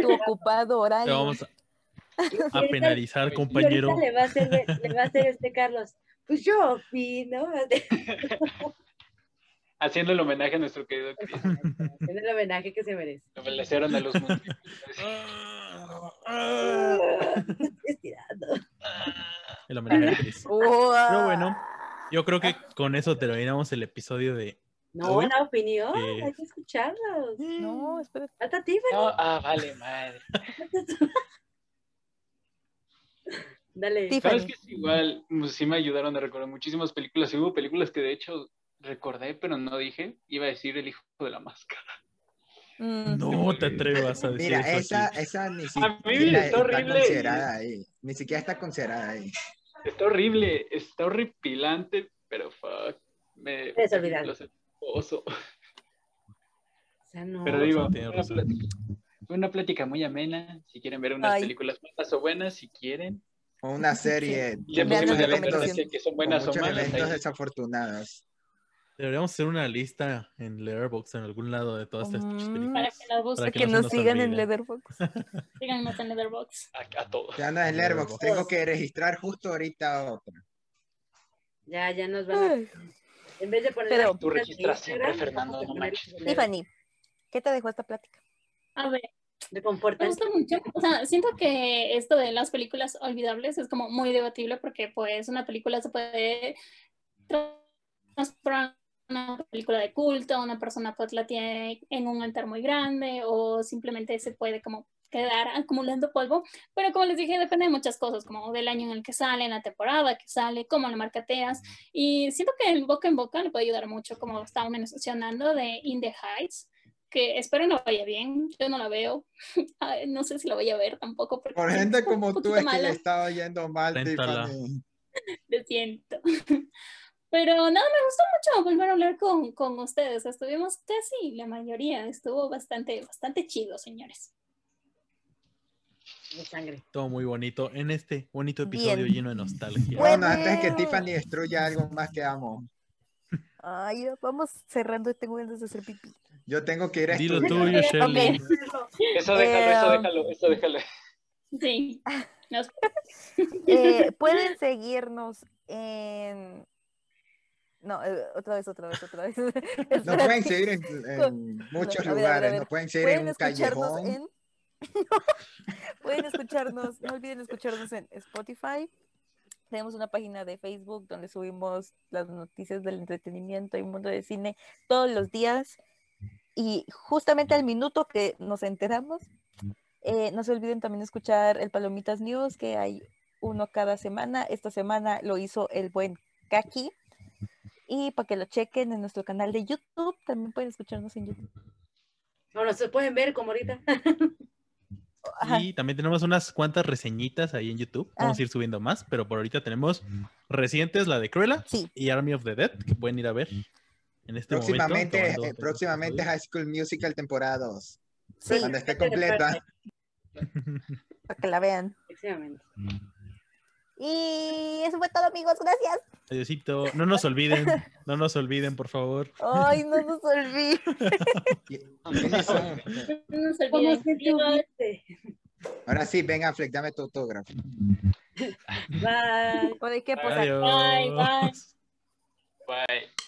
tu ocupado Te horario. vamos a, penalizar, y compañero. le va a hacer, le va a hacer este Carlos. Pues yo opino. Haciendo el homenaje a nuestro querido Chris. Es el homenaje que se merece. Novelacearon a los. El homenaje a Chris. Uah. Pero bueno, yo creo que con eso terminamos el episodio de No, Uy. una opinión, Eh. hay que escucharlos. No, espera. Falta a ti, No, ah, vale, madre. Dale. Tiff- ¿Sabes Tiffany. que es igual? pues, Sí me ayudaron a recordar muchísimas películas. Y hubo películas que de hecho recordé, pero no dije. Iba a decir El hijo de la máscara. Mm. No te atrevas a decir Mira, eso esa, esa ni siquiera está considerada ahí. Ni siquiera está considerada ahí. Está horrible, está horripilante, pero fuck. Me, Es olvidable. Oso. O sea, no. Pero No, digo, no una, plática, fue una plática muy amena. Si quieren ver unas Ay. películas malas o buenas, si quieren. O una serie Ya pusimos referencia que son buenas o malas. eventos ahí. desafortunados. Deberíamos hacer una lista en Letterboxd en algún lado de todas estas Mm. películas. Para que la busquen, Para que Que nos nos sigan en. Letterboxd. síganos en Letterboxd. A, a todos. Ya andas en Letterboxd. Tengo que registrar justo ahorita otra. Ya, ya nos van a. Ay, En vez de poner. Pero- Tú registras siempre, Fernando, no manches. Tiffany, ¿qué te dejó esta plática? A ver, De me gusta mucho. O sea, siento que esto de las películas olvidables es como muy debatible porque pues una película se puede transformar en una película de culto, una persona pues la tiene en un altar muy grande o simplemente se puede como quedar acumulando polvo, pero como les dije, depende de muchas cosas, como del año en el que sale, en la temporada que sale, cómo lo marcateas, y siento que el boca en boca le puede ayudar mucho, como estábamos mencionando de In the Heights, que espero no vaya bien, yo no la veo, Ay, no sé si la voy a ver tampoco. porque Por gente que como tú es que mala. le estaba yendo mal. Lo siento. Pero nada, me gustó mucho volver a hablar con, con ustedes. Estuvimos casi la mayoría. Estuvo bastante, bastante chido, señores. Sangre. Todo muy bonito en este bonito episodio Bien. lleno de nostalgia. Bueno. Bueno, antes que. Tiffany destruya algo más que amo, Ay, vamos cerrando, tengo ganas de hacer pipí. yo tengo que ir a Dilo estudiar. tuyo, Shirley. Eso déjalo, eso Eh, déjalo, eso déjalo. Sí. Nos- Eh, pueden seguirnos en... No, eh, otra vez, otra vez, otra vez. Nos pueden seguir en, en muchos lugares, nos pueden seguir en un callejón. en... Pueden escucharnos, no olviden escucharnos en Spotify. Tenemos una página de Facebook donde subimos las noticias del entretenimiento y mundo de cine todos los días. Y justamente al minuto que nos enteramos, eh, no se olviden también escuchar el Palomitas News, que hay uno cada semana. Esta semana lo hizo el buen Kaki. Y para que lo chequen en nuestro canal de YouTube, también pueden escucharnos en YouTube. Bueno, se pueden ver como ahorita. Ajá. Y también tenemos unas cuantas reseñitas ahí en YouTube. Vamos Ah. a ir subiendo más, pero por ahorita tenemos recientes, la de Cruella Sí. y Army of the Dead, que pueden ir a ver en este Próximamente, momento. eh, próximamente. High School Musical temporada 2. Sí, Cuando esté completa. para que la vean. Efectivamente. Y eso fue todo, amigos. Gracias. Adiosito. No nos olviden, no nos olviden, por favor. Ay, no nos olviden. No ¿Cómo olviden. Ahora sí, ven Affleck, dame tu autógrafo. Bye. Pues. Bye, bye. Bye.